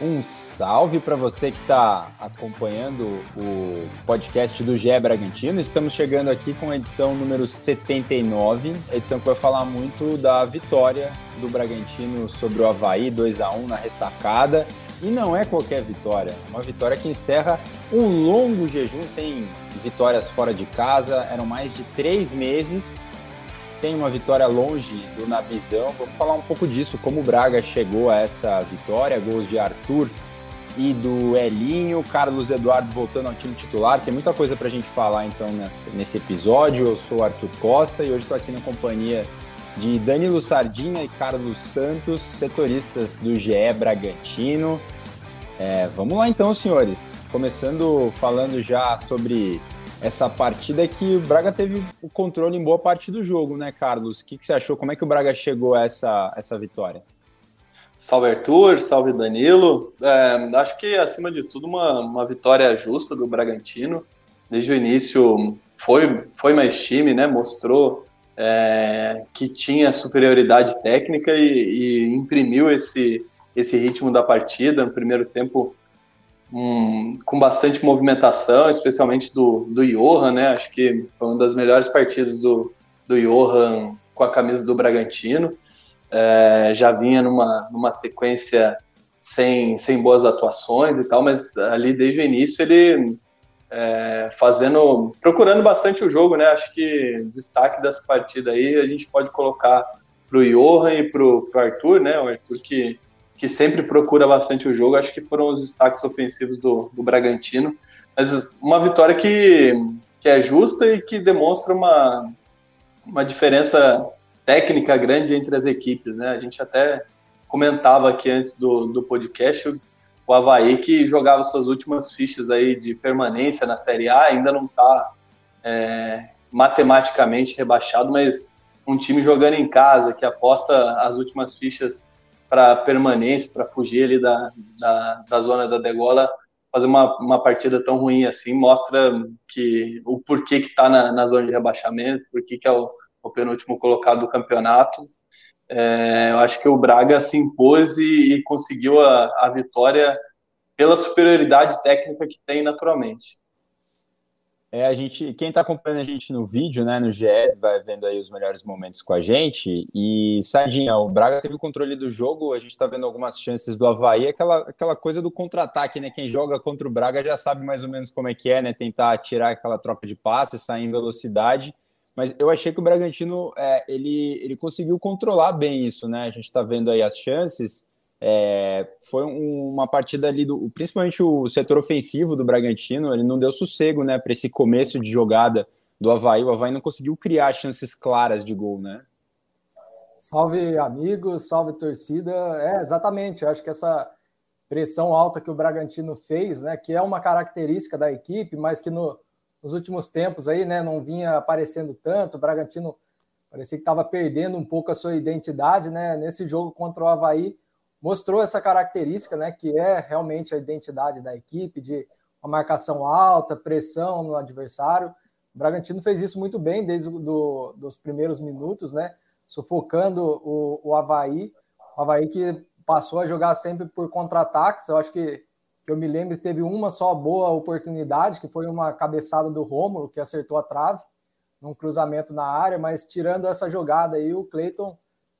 Um salve para você que está acompanhando o podcast do GE Bragantino. Estamos chegando aqui com a edição número 79, edição que vai falar muito da vitória do Bragantino sobre o Havaí 2 a 1 na ressacada. E não é qualquer vitória, é uma vitória que encerra um longo jejum sem vitórias fora de casa. Eram mais de três meses sem uma vitória longe do Nabizão. Vamos falar um pouco disso, como o Braga chegou a essa vitória, gols de Arthur e do Elinho, Carlos Eduardo voltando ao time titular. Tem muita coisa para a gente falar então nesse, episódio. Eu sou Arthur Costa e hoje estou aqui na companhia de Danilo Sardinha e Carlos Santos, setoristas do GE Bragantino. É, vamos lá então, senhores. Começando falando já sobre essa partida que o Braga teve o controle em boa parte do jogo, né, Carlos? O que, que você achou? Como é que o Braga chegou a essa, essa vitória? Salve Arthur, salve Danilo. É, acho que, acima de tudo, uma, uma vitória justa do Bragantino. Desde o início foi, foi mais time, né? Mostrou é, que tinha superioridade técnica e, e, imprimiu esse, esse ritmo da partida. No primeiro tempo, um, com bastante movimentação, especialmente do, do Johan, né? Acho que foi uma das melhores partidas do, do Johan com a camisa do Bragantino. É, já vinha numa, numa sequência sem, sem boas atuações e tal, mas ali desde o início ele é, fazendo, procurando bastante o jogo, né? Acho que destaque dessa partida aí a gente pode colocar para o Johan e para o Arthur, né? O Arthur que que sempre procura bastante o jogo. Acho que foram os destaques ofensivos do, do Bragantino. Mas uma vitória que, que é justa e que demonstra uma, uma diferença técnica grande entre as equipes. Né? A gente até comentava aqui antes do, do podcast o Havaí que jogava suas últimas fichas aí de permanência na Série A, ainda não está é, matematicamente rebaixado, mas um time jogando em casa, que aposta as últimas fichas para permanência, para fugir ali da, da, da, zona da degola, fazer uma, uma partida tão ruim assim, mostra que o porquê que está na, na zona de rebaixamento, porquê que é o, o penúltimo colocado do campeonato. É, eu acho que o Braga se impôs e, e conseguiu a, a vitória pela superioridade técnica que tem naturalmente. É, a gente, quem está acompanhando a gente no vídeo, né, no GE, vai vendo aí os melhores momentos com a gente. E, Sardinha, o Braga teve o controle do jogo, a gente está vendo algumas chances do Havaí, aquela, aquela coisa do contra-ataque, né? Quem joga contra o Braga já sabe mais ou menos como é que é, né? Tentar tirar aquela troca de passe, sair em velocidade. Mas eu achei que o Bragantino, é, ele, ele conseguiu controlar bem isso, né? A gente está vendo aí as chances. É, foi um, uma partida ali do, principalmente o setor ofensivo do Bragantino, ele não deu sossego, né, para esse começo de jogada do Havaí. O Havaí não conseguiu criar chances claras de gol, né? Salve amigos, salve torcida. É, exatamente. Eu acho que essa pressão alta que o Bragantino fez, né, que é uma característica da equipe, mas que no, nos últimos tempos aí, né, não vinha aparecendo tanto. O Bragantino parecia que estava perdendo um pouco a sua identidade, né? Nesse jogo contra o Havaí, mostrou essa característica, né, que é realmente a identidade da equipe, de uma marcação alta, pressão no adversário. O Bragantino fez isso muito bem desde dos primeiros minutos, né, sufocando o, o Havaí. O Havaí que passou a jogar sempre por contra-ataques. Eu acho que, que eu me lembro teve uma só boa oportunidade, que foi uma cabeçada do Rômulo, que acertou a trave, num cruzamento na área, mas tirando essa jogada aí, o Cleiton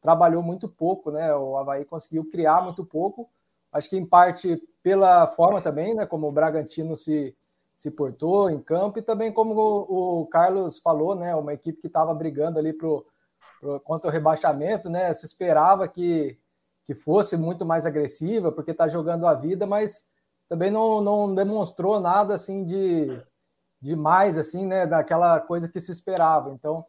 trabalhou muito pouco, né? O Havaí conseguiu criar muito pouco. Acho que em parte pela forma também, né? Como o Bragantino se, se portou em campo e também como o, o Carlos falou, né? Uma equipe que estava brigando ali pro, pro, contra o rebaixamento, né? Se esperava que, que fosse muito mais agressiva, porque está jogando a vida, mas também não, não demonstrou nada assim de, de mais, assim, né? Daquela coisa que se esperava. Então,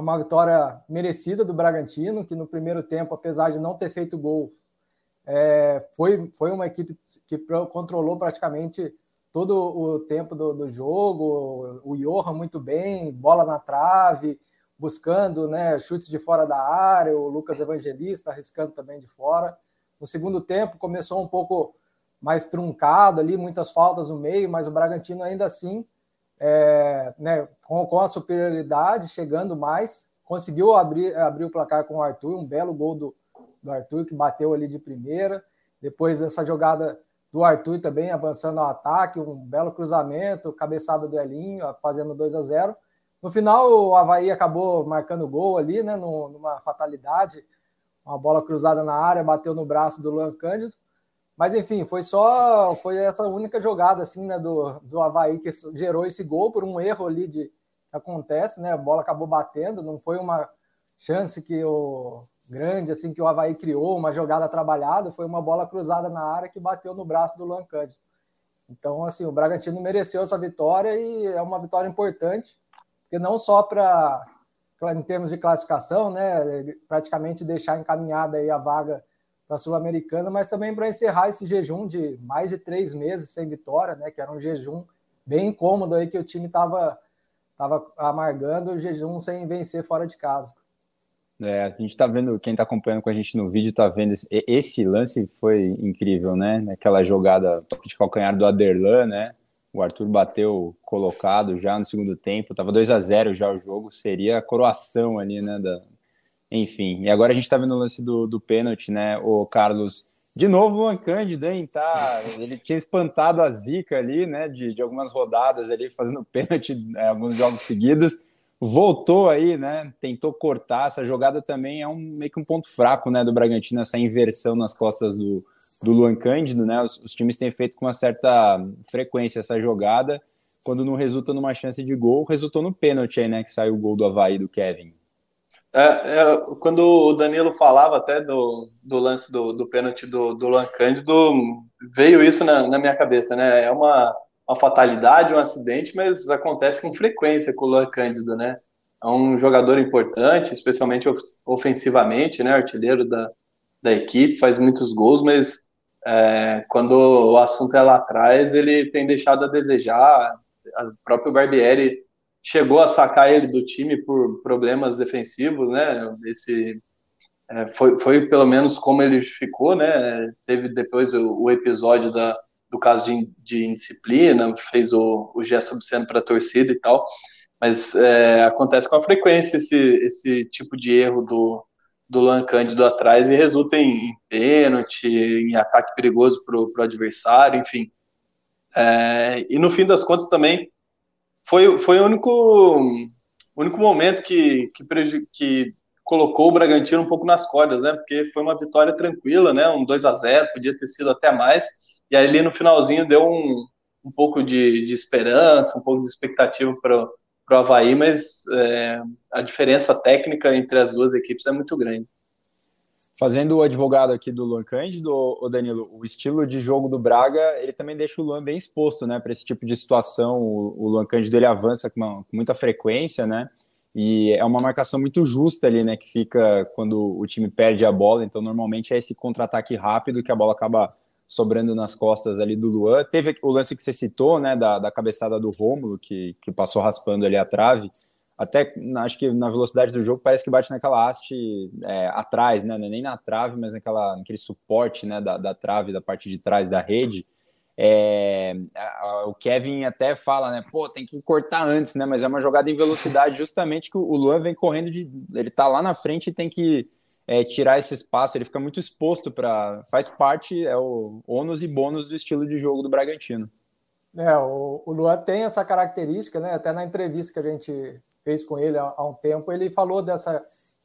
uma vitória merecida do Bragantino, que no primeiro tempo, apesar de não ter feito gol, é, foi, foi uma equipe que controlou praticamente todo o tempo do, do jogo. O Johan muito bem, bola na trave, buscando né, chutes de fora da área, o Lucas Evangelista arriscando também de fora. No segundo tempo começou um pouco mais truncado ali, muitas faltas no meio, mas o Bragantino ainda assim é, né, com, com, a superioridade, chegando mais, conseguiu abrir, abrir o placar com o Arthur, um belo gol do, do Arthur, que bateu ali de primeira. depois dessa jogada do Arthur também avançando ao ataque, um belo cruzamento, cabeçada do Elinho, fazendo 2 a 0 No final, o Havaí acabou marcando gol ali, né, numa fatalidade, uma bola cruzada na área, bateu no braço do Luan Cândido. Mas enfim, foi só foi essa única jogada assim, né, do, do Havaí que gerou esse gol por um erro ali de acontece, né? A bola acabou batendo, não foi uma chance que o grande assim que o Havaí criou, uma jogada trabalhada, foi uma bola cruzada na área que bateu no braço do Cândido. Então, assim, o Bragantino mereceu essa vitória e é uma vitória importante, porque não só para em termos de classificação, né, praticamente deixar encaminhada aí a vaga para a Sul-Americana, mas também para encerrar esse jejum de mais de três meses sem vitória, né, que era um jejum bem incômodo aí que o time estava tava amargando o jejum sem vencer fora de casa. É, a gente está vendo, quem está acompanhando com a gente no vídeo está vendo esse, esse, lance foi incrível, né? Aquela jogada toque de calcanhar do Aderlan, né? O Arthur bateu colocado já no segundo tempo, estava 2 a 0 já o jogo, seria a coroação ali, né? Da... Enfim, e agora a gente está vendo o lance do, do pênalti, né? O Carlos, de novo o Cândido, hein? Tá, ele tinha espantado a zica ali, né? De, de algumas rodadas ali, fazendo pênalti é, alguns jogos seguidos voltou aí, né? Tentou cortar. Essa jogada também é um meio que um ponto fraco, né? Do Bragantino, essa inversão nas costas do, do Luan Cândido, né? Os, os, times têm feito com uma certa frequência essa jogada. Quando não resulta numa chance de gol, resultou no pênalti aí, né? Que saiu o gol do Havaí do Kevin. É, é, quando o Danilo falava até do, do lance do, do pênalti do, do Luan Cândido, veio isso na, na minha cabeça, né? É uma uma fatalidade, um acidente, mas acontece com frequência com o Luan Cândido, né? É um jogador importante, especialmente ofensivamente, né? Artilheiro da, da equipe, faz muitos gols, mas é, quando o assunto é lá atrás, ele tem deixado a desejar. O próprio Barbieri chegou a sacar ele do time por problemas defensivos, né? Esse é, foi, foi pelo menos como ele ficou, né? Teve depois o, o episódio da, do caso de, de indisciplina, fez o, o gesto obsceno para a torcida e tal, mas é, acontece com a frequência esse, esse tipo de erro do, do Luan Cândido atrás e resulta em, em pênalti, em ataque perigoso para o adversário, enfim. É, e no fim das contas também foi, foi o único, único momento que, que, que colocou o Bragantino um pouco nas cordas, né? Porque foi uma vitória tranquila, né? Um 2 a 0 podia ter sido até mais e ali no finalzinho deu um, um pouco de, de esperança, um pouco de expectativa para o Havaí, mas é, a diferença técnica entre as duas equipes é muito grande. Fazendo o advogado aqui do Luan Cândido, o Danilo, o estilo de jogo do Braga, ele também deixa o Luan bem exposto, né, para esse tipo de situação. O, o Luan Cândido ele avança com, uma, com, muita frequência, né, e é uma marcação muito justa ali, né, que fica quando o time perde a bola. Então, normalmente é esse contra-ataque rápido que a bola acaba sobrando nas costas ali do Luan. Teve o lance que você citou, né, da, da cabeçada do Rômulo, que, que passou raspando ali a trave. Até acho que na velocidade do jogo parece que bate naquela haste é, atrás, né? É nem na trave, mas naquela, naquele suporte né, da, da trave, da parte de trás da rede. É, o Kevin até fala, né? Pô, tem que cortar antes, né? Mas é uma jogada em velocidade, justamente que o Luan vem correndo de. Ele tá lá na frente e tem que é, tirar esse espaço, ele fica muito exposto para. Faz parte, é o ônus e bônus do estilo de jogo do Bragantino. É, o, o Luan tem essa característica, né? Até na entrevista que a gente fez com ele há, um tempo, ele falou dessa.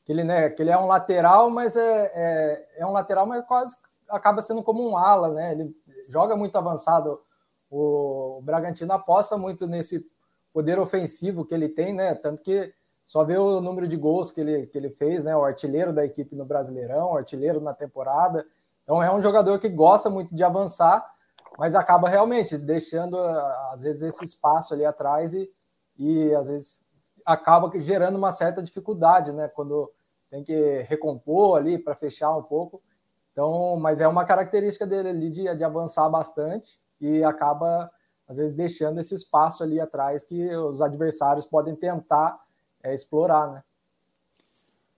Que ele, né, que ele é um lateral, mas é, é, é um lateral, mas quase acaba sendo como um ala, né? Ele joga muito avançado. O, o Bragantino aposta muito nesse poder ofensivo que ele tem, né? Tanto que só ver o número de gols que ele, que ele fez, né? O artilheiro da equipe no Brasileirão, artilheiro na temporada. Então é um jogador que gosta muito de avançar, mas acaba realmente deixando, às vezes, esse espaço ali atrás e, e às vezes acaba gerando uma certa dificuldade, né? Quando tem que recompor ali para fechar um pouco. Então, mas é uma característica dele ali de, de avançar bastante e acaba, às vezes, deixando esse espaço ali atrás que os adversários podem tentar é explorar, né?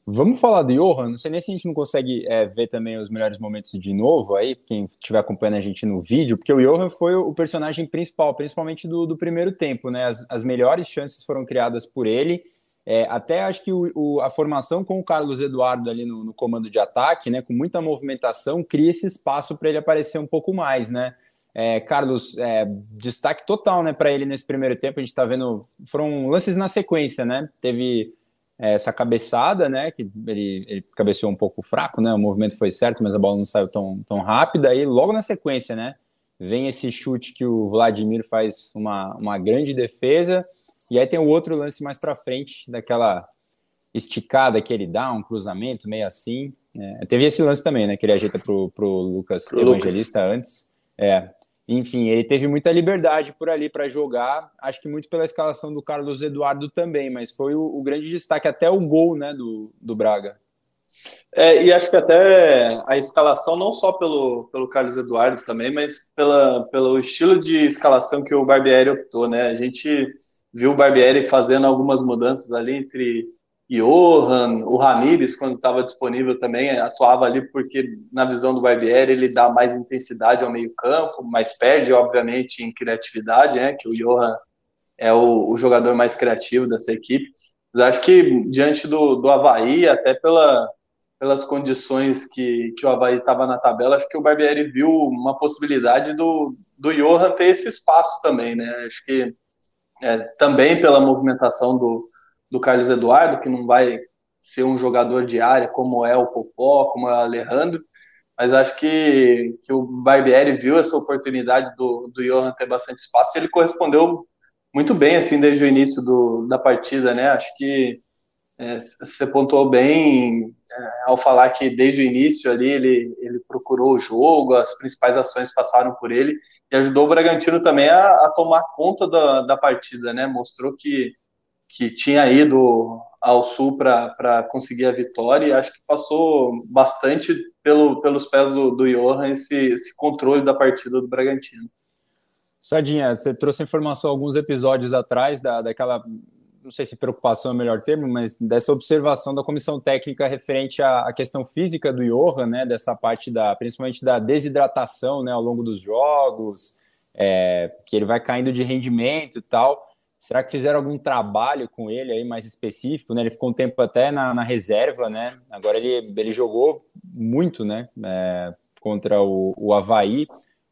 Vamos falar de Johan. Não sei nem se a gente não consegue é, ver também os melhores momentos de novo aí, quem estiver acompanhando a gente no vídeo, porque o Johan foi o personagem principal, principalmente do, do primeiro tempo, né? As, as melhores chances foram criadas por ele. É, até acho que o, o, a formação com o Carlos Eduardo ali no, no, comando de ataque, né, com muita movimentação, cria esse espaço para ele aparecer um pouco mais, né? É, Carlos, é, destaque total, né, para ele nesse primeiro tempo. A gente está vendo, foram lances na sequência, né? Teve essa cabeçada, né, que ele, ele cabeceou um pouco fraco, né? O movimento foi certo, mas a bola não saiu tão, tão rápida. E logo na sequência, né, vem esse chute que o Vladimir faz uma, uma grande defesa e aí tem o outro lance mais para frente, daquela esticada que ele dá, um cruzamento meio assim. É, teve esse lance também, né? Que ele ajeita pro, pro Lucas pro Evangelista Lucas. antes. É. Enfim, ele teve muita liberdade por ali para jogar, acho que muito pela escalação do Carlos Eduardo também, mas foi o, o grande destaque, até o gol né, do, do Braga. É, e acho que até a escalação, não só pelo, pelo Carlos Eduardo também, mas pela, pelo estilo de escalação que o Barbieri optou, né? A gente viu o Barbieri fazendo algumas mudanças ali entre Johan, o Ramires, quando estava disponível também, atuava ali porque, na visão do Barbieri, ele dá mais intensidade ao meio-campo, mas perde, obviamente, em criatividade, né? Que o Johan é o, o jogador mais criativo dessa equipe. Mas acho que, diante do, do Havaí, até pela, pelas condições que, que o Havaí estava na tabela, acho que o Barbieri viu uma possibilidade do, do Johan ter esse espaço também, né? Acho que é, também pela movimentação do, do Carlos Eduardo, que não vai ser um jogador de área como é o Popó, como é o Alejandro, mas acho que, que o Barbieri viu essa oportunidade do, do Johan ter bastante espaço e ele correspondeu muito bem assim desde o início do, da partida, né? Acho que é, você pontuou bem é, ao falar que desde o início ali ele, ele procurou o jogo, as principais ações passaram por ele e ajudou o Bragantino também a, a tomar conta da, da partida, né? Mostrou que, que tinha ido ao Sul para conseguir a vitória e acho que passou bastante pelo, pelos pés do, do Johan esse, esse controle da partida do Bragantino. Sadinha, você trouxe informação alguns episódios atrás da, daquela não sei se preocupação é o melhor termo, mas dessa observação da comissão técnica referente à, à questão física do Johan, né, dessa parte da, principalmente da desidratação, né, ao longo dos jogos, é, que ele vai caindo de rendimento e tal. Será que fizeram algum trabalho com ele aí mais específico, né? Ele ficou um tempo até na, na reserva, né? Agora ele, ele jogou muito, né? É, contra o, o Havaí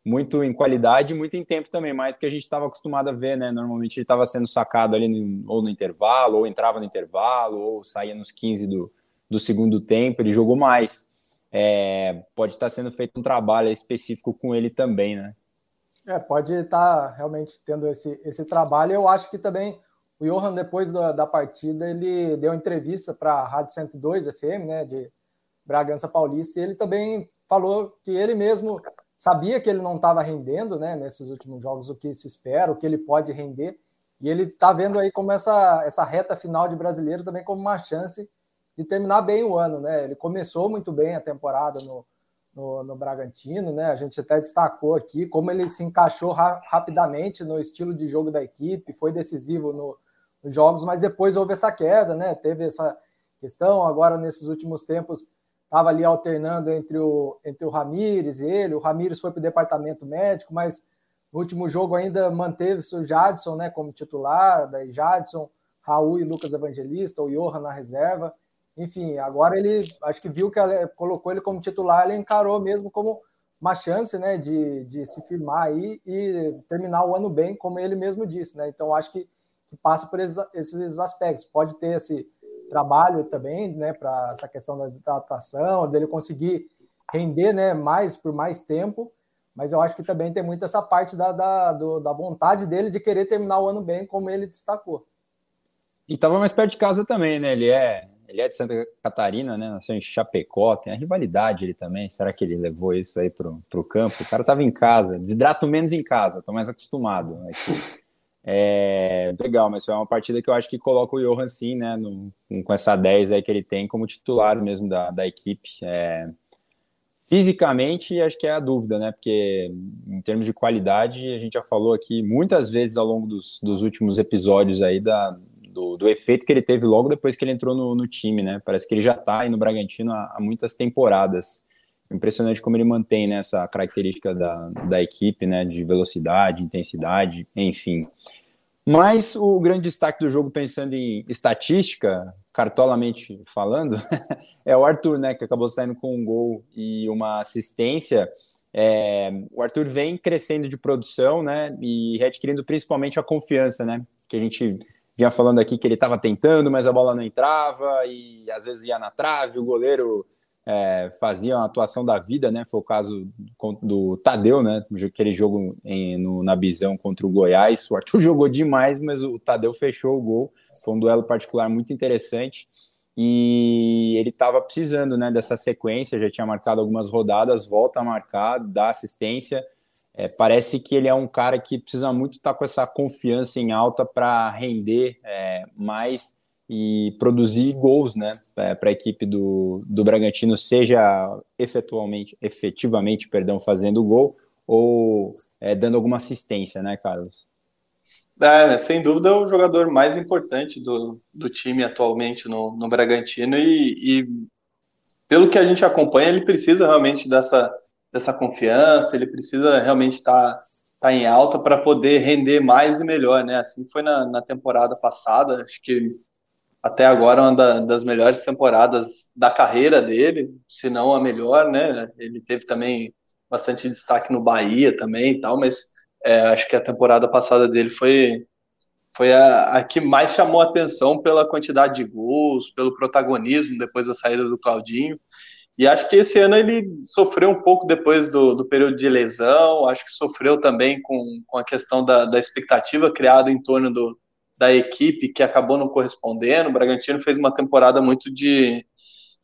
muito em qualidade muito em tempo também, mais que a gente estava acostumado a ver, né? Normalmente ele estava sendo sacado ali no, ou no intervalo, ou entrava no intervalo, ou saía nos 15 do, do segundo tempo, ele jogou mais. É, pode estar sendo feito um trabalho específico com ele também, né? É, pode estar realmente tendo esse, esse trabalho. Eu acho que também o Johan, depois da, da partida, ele deu entrevista para a Rádio 102 FM, né, de Bragança Paulista, e ele também falou que ele mesmo sabia que ele não estava rendendo, né, nesses últimos jogos, o que se espera, o que ele pode render, e ele está vendo aí como essa, essa reta final de brasileiro também como uma chance de terminar bem o ano, né? Ele começou muito bem a temporada no, no, no Bragantino, né? A gente até destacou aqui como ele se encaixou ra rapidamente no estilo de jogo da equipe, foi decisivo no, nos jogos, mas depois houve essa queda, né? Teve essa questão agora nesses últimos tempos estava ali alternando entre o, entre o Ramires e ele. O Ramires foi para o departamento médico, mas no último jogo ainda manteve-se o Jadson né, como titular, daí Jadson, Raul e Lucas Evangelista, o Johan na reserva. Enfim, agora ele acho que viu que ela, colocou ele como titular, ele encarou mesmo como uma chance né, de, de se firmar aí e terminar o ano bem, como ele mesmo disse. Né? Então acho que, que passa por esses, aspectos. Pode ter esse trabalho também, né, para essa questão da desidratação, dele conseguir render, né, mais por mais tempo, mas eu acho que também tem muito essa parte da, da, do, da vontade dele de querer terminar o ano bem, como ele destacou. E estava mais perto de casa também, né? Ele é, ele é de Santa Catarina, né? Nasceu em Chapecó, tem a rivalidade ele também. Será que ele levou isso aí para o campo? O cara estava em casa, desidrato menos em casa, estou mais acostumado aqui. É, legal, mas foi uma partida que eu acho que coloca o Johan sim, né, no, com essa 10 aí que ele tem como titular mesmo da, da equipe. É, fisicamente, acho que é a dúvida, né, porque em termos de qualidade, a gente já falou aqui muitas vezes ao longo dos, dos últimos episódios aí da, do, do, efeito que ele teve logo depois que ele entrou no, no time, né, parece que ele já está aí no Bragantino há, há muitas temporadas. Impressionante como ele mantém né, essa característica da, da equipe, né, de velocidade, intensidade, enfim. Mas o grande destaque do jogo, pensando em estatística, cartolamente falando, é o Arthur, né, que acabou saindo com um gol e uma assistência. É, o Arthur vem crescendo de produção, né, e readquirindo principalmente a confiança, né, que a gente vinha falando aqui que ele estava tentando, mas a bola não entrava e às vezes ia na trave, o goleiro é, fazia uma atuação da vida, né? Foi o caso do, Tadeu, né? Aquele jogo em, no, na Bisão contra o Goiás. O Arthur jogou demais, mas o Tadeu fechou o gol. Foi um duelo particular muito interessante. E ele estava precisando né, dessa sequência, já tinha marcado algumas rodadas, volta a marcar, dá assistência. É, parece que ele é um cara que precisa muito estar tá com essa confiança em alta para render é, mais e produzir gols né, para a equipe do, do Bragantino, seja efetualmente, efetivamente perdão, fazendo gol ou é, dando alguma assistência, né, Carlos? É, sem dúvida é o jogador mais importante do, do time atualmente no, no Bragantino e, e, pelo que a gente acompanha, ele precisa realmente dessa, dessa confiança, ele precisa realmente estar tá, tá em alta para poder render mais e melhor, né? Assim foi na, na temporada passada, acho que até agora uma da, das melhores temporadas da carreira dele, se não a melhor, né? Ele teve também bastante destaque no Bahia também e tal, mas é, acho que a temporada passada dele foi foi a, a, que mais chamou atenção pela quantidade de gols, pelo protagonismo depois da saída do Claudinho. E acho que esse ano ele sofreu um pouco depois do, do período de lesão, acho que sofreu também com, com a questão da, da expectativa criada em torno do, da equipe que acabou não correspondendo. O Bragantino fez uma temporada muito de,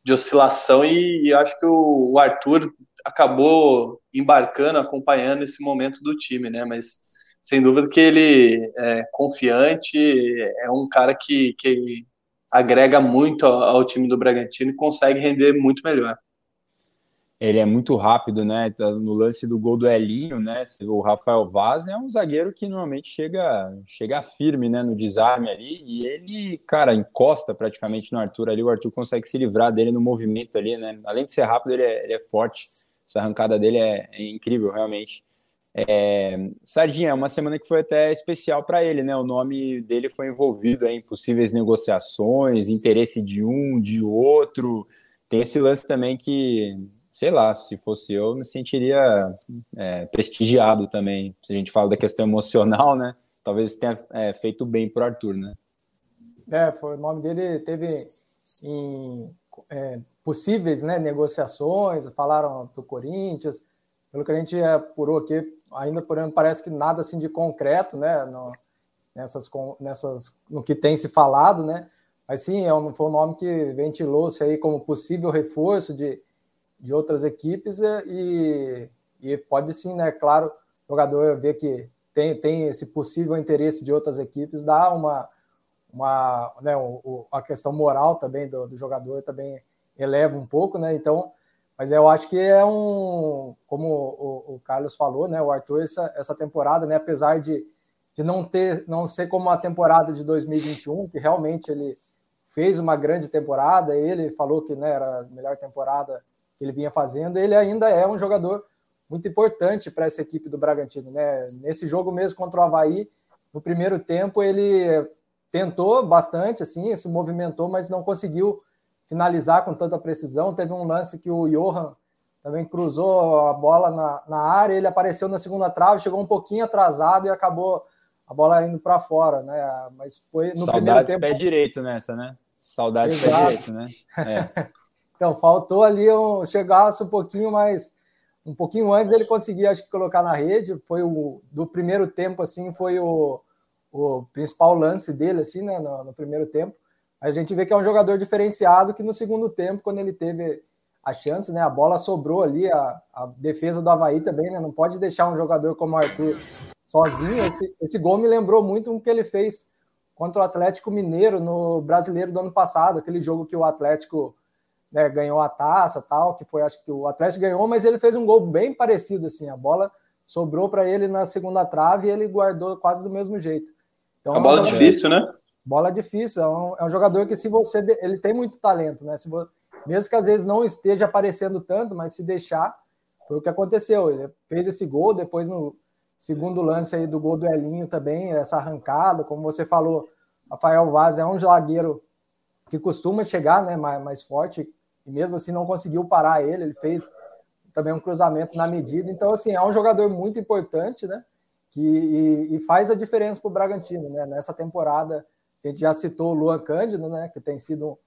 de oscilação e, e acho que o, o, Arthur acabou embarcando, acompanhando esse momento do time, né? Mas sem dúvida que ele é confiante, é um cara que, que agrega muito ao, time do Bragantino e consegue render muito melhor ele é muito rápido, né? Tá no lance do gol do Elinho, né? O Rafael Vaz é um zagueiro que normalmente chega, chega firme, né? No desarme ali e ele, cara, encosta praticamente no Arthur ali. O Arthur consegue se livrar dele no movimento ali, né? Além de ser rápido, ele é, ele é forte. Essa arrancada dele é, é incrível, realmente. É, Sardinha, é uma semana que foi até especial para ele, né? O nome dele foi envolvido em possíveis negociações, interesse de um, de outro. Tem esse lance também que sei lá, se fosse eu, me sentiria é, prestigiado também. Se a gente fala da questão emocional, né? Talvez tenha é, feito bem para o Arthur, né? É, foi, o nome dele teve em é, possíveis né, negociações, falaram do Corinthians, pelo que a gente apurou aqui, ainda por exemplo, parece que nada assim de concreto, né? No, nessas, nessas, no que tem se falado, né? Mas sim, é um, foi um nome que ventilou-se aí como possível reforço de de outras equipes e, e pode sim, né? Claro, o jogador ver que tem, tem esse possível interesse de outras equipes, dá uma, uma né, o, a questão moral também do, do, jogador também eleva um pouco, né? Então, mas eu acho que é um, como o, o Carlos falou, né? O Arthur essa, essa temporada, né? Apesar de, de não ter, não ser como a temporada de 2021, que realmente ele fez uma grande temporada, ele falou que né, era a melhor temporada que ele vinha fazendo, ele ainda é um jogador muito importante para essa equipe do Bragantino. Né? Nesse jogo mesmo contra o Havaí, no primeiro tempo, ele tentou bastante, assim, se movimentou, mas não conseguiu finalizar com tanta precisão. Teve um lance que o Johan também cruzou a bola na, na área, ele apareceu na segunda trave, chegou um pouquinho atrasado e acabou a bola indo para fora, né? Mas foi no Saudades primeiro tempo. pé direito nessa, né? Saudades pé direito, né? É. Então, faltou ali um, chegasse um pouquinho mais, um pouquinho antes ele conseguir, acho que, colocar na rede. Foi o do primeiro tempo, assim, foi o, o principal lance dele, assim, né, no, no primeiro tempo. A gente vê que é um jogador diferenciado que no segundo tempo, quando ele teve a chance, né, a bola sobrou ali, a, a defesa do Havaí também, né, não pode deixar um jogador como o Arthur sozinho. Esse, esse gol me lembrou muito o que ele fez contra o Atlético Mineiro no Brasileiro do ano passado, aquele jogo que o Atlético né, ganhou a taça tal, que foi, acho que o Atlético ganhou, mas ele fez um gol bem parecido, assim, a bola sobrou para ele na segunda trave e ele guardou quase do mesmo jeito. Então, a bola é difícil, né? Bola difícil, é um, é um, jogador que se você, ele tem muito talento, né, se você, mesmo que às vezes não esteja aparecendo tanto, mas se deixar, foi o que aconteceu, ele fez esse gol, depois no, Segundo lance aí do gol do Elinho também, essa arrancada, como você falou, Rafael Vaz é um zagueiro que costuma chegar né, mais, mais forte, e mesmo assim não conseguiu parar ele, ele fez também um cruzamento na medida. Então, assim, é um jogador muito importante, né? Que, e, e faz a diferença para o Bragantino, né? Nessa temporada, a gente já citou o Luan Cândido, né? Que tem sido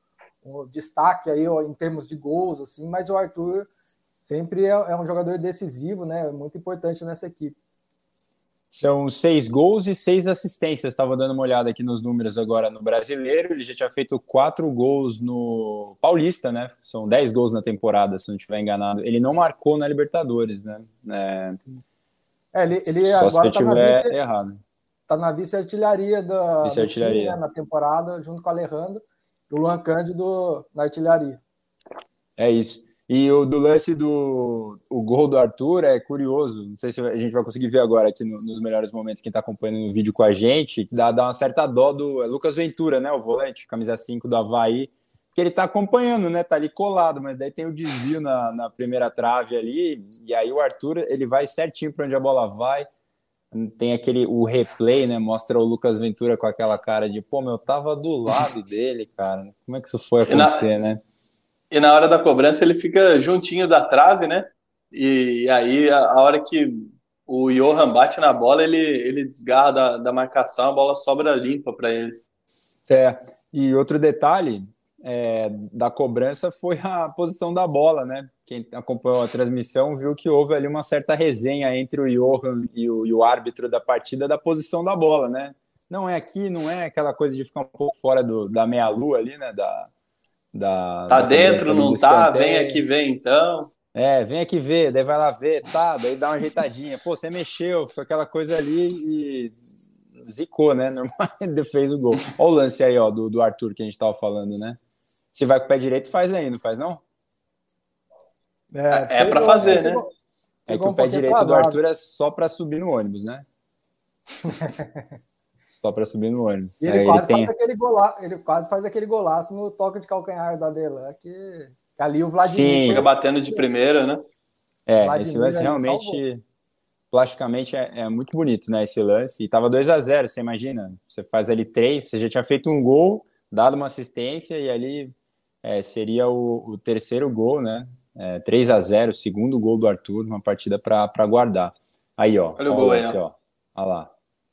um, um destaque aí ó, em termos de gols, assim, mas o Arthur sempre é, é um jogador decisivo, né? Muito importante nessa equipe. São seis gols e seis assistências. Estava dando uma olhada aqui nos números agora no brasileiro. Ele já tinha feito quatro gols no Paulista, né? São dez gols na temporada, se não estiver enganado. Ele não marcou na Libertadores, né? É, é ele, ele Só agora se eu tá tiver vice, errado. Tá na vice-artilharia da vice -artilharia. Time, né, na temporada, junto com o Alejandro e o Luan Cândido na artilharia. É isso. E o do lance do o gol do Arthur é curioso. Não sei se a gente vai conseguir ver agora aqui no, nos melhores momentos quem está acompanhando o vídeo com a gente. Dá, dá uma certa dó do é Lucas Ventura, né? O volante, camisa 5 do Havaí. Que ele está acompanhando, né? Tá ali colado, mas daí tem o desvio na, na primeira trave ali. E aí o Arthur ele vai certinho para onde a bola vai. Tem aquele o replay, né? Mostra o Lucas Ventura com aquela cara de pô, meu, tava do lado dele, cara. Como é que isso foi acontecer, na... né? E na hora da cobrança ele fica juntinho da trave, né? E, aí a, a, hora que o Johan bate na bola, ele, ele desgarra da, da marcação, a bola sobra limpa para ele. É, e outro detalhe é, da cobrança foi a posição da bola, né? Quem acompanhou a transmissão viu que houve ali uma certa resenha entre o Johan e o, e o árbitro da partida da posição da bola, né? Não é aqui, não é aquela coisa de ficar um pouco fora do, da meia-lua ali, né? Da, da, tá da dentro, não tá? Vem aqui ver então. É, vem aqui ver, daí vai lá ver, tá, daí dá uma ajeitadinha. Pô, você mexeu, ficou aquela coisa ali e zicou, né? Normal, ele fez o gol. Olha o lance aí, ó, do, do Arthur que a gente tava falando, né? Se vai com o pé direito, faz aí, não faz não? É, é para fazer, né? É que o pé direito do Arthur é só para subir no ônibus, né? só para subir no ônibus. E ele, quase ele, tem... faz aquele golaço, ele quase faz aquele golaço no toque de calcanhar da Adelan, que, ali o Vladimir... Sim. Fica batendo de primeira, né? É, Vladimir esse lance realmente, plasticamente, é, é, muito bonito, né, esse lance. E tava 2 a 0 você imagina? Você faz ali três, você já tinha feito um gol, dado uma assistência, e ali é, seria o, o, terceiro gol, né? É, 3 a 0 segundo gol do Arthur, uma partida para guardar. Aí, ó. Olha o gol aí, ó. Olha lá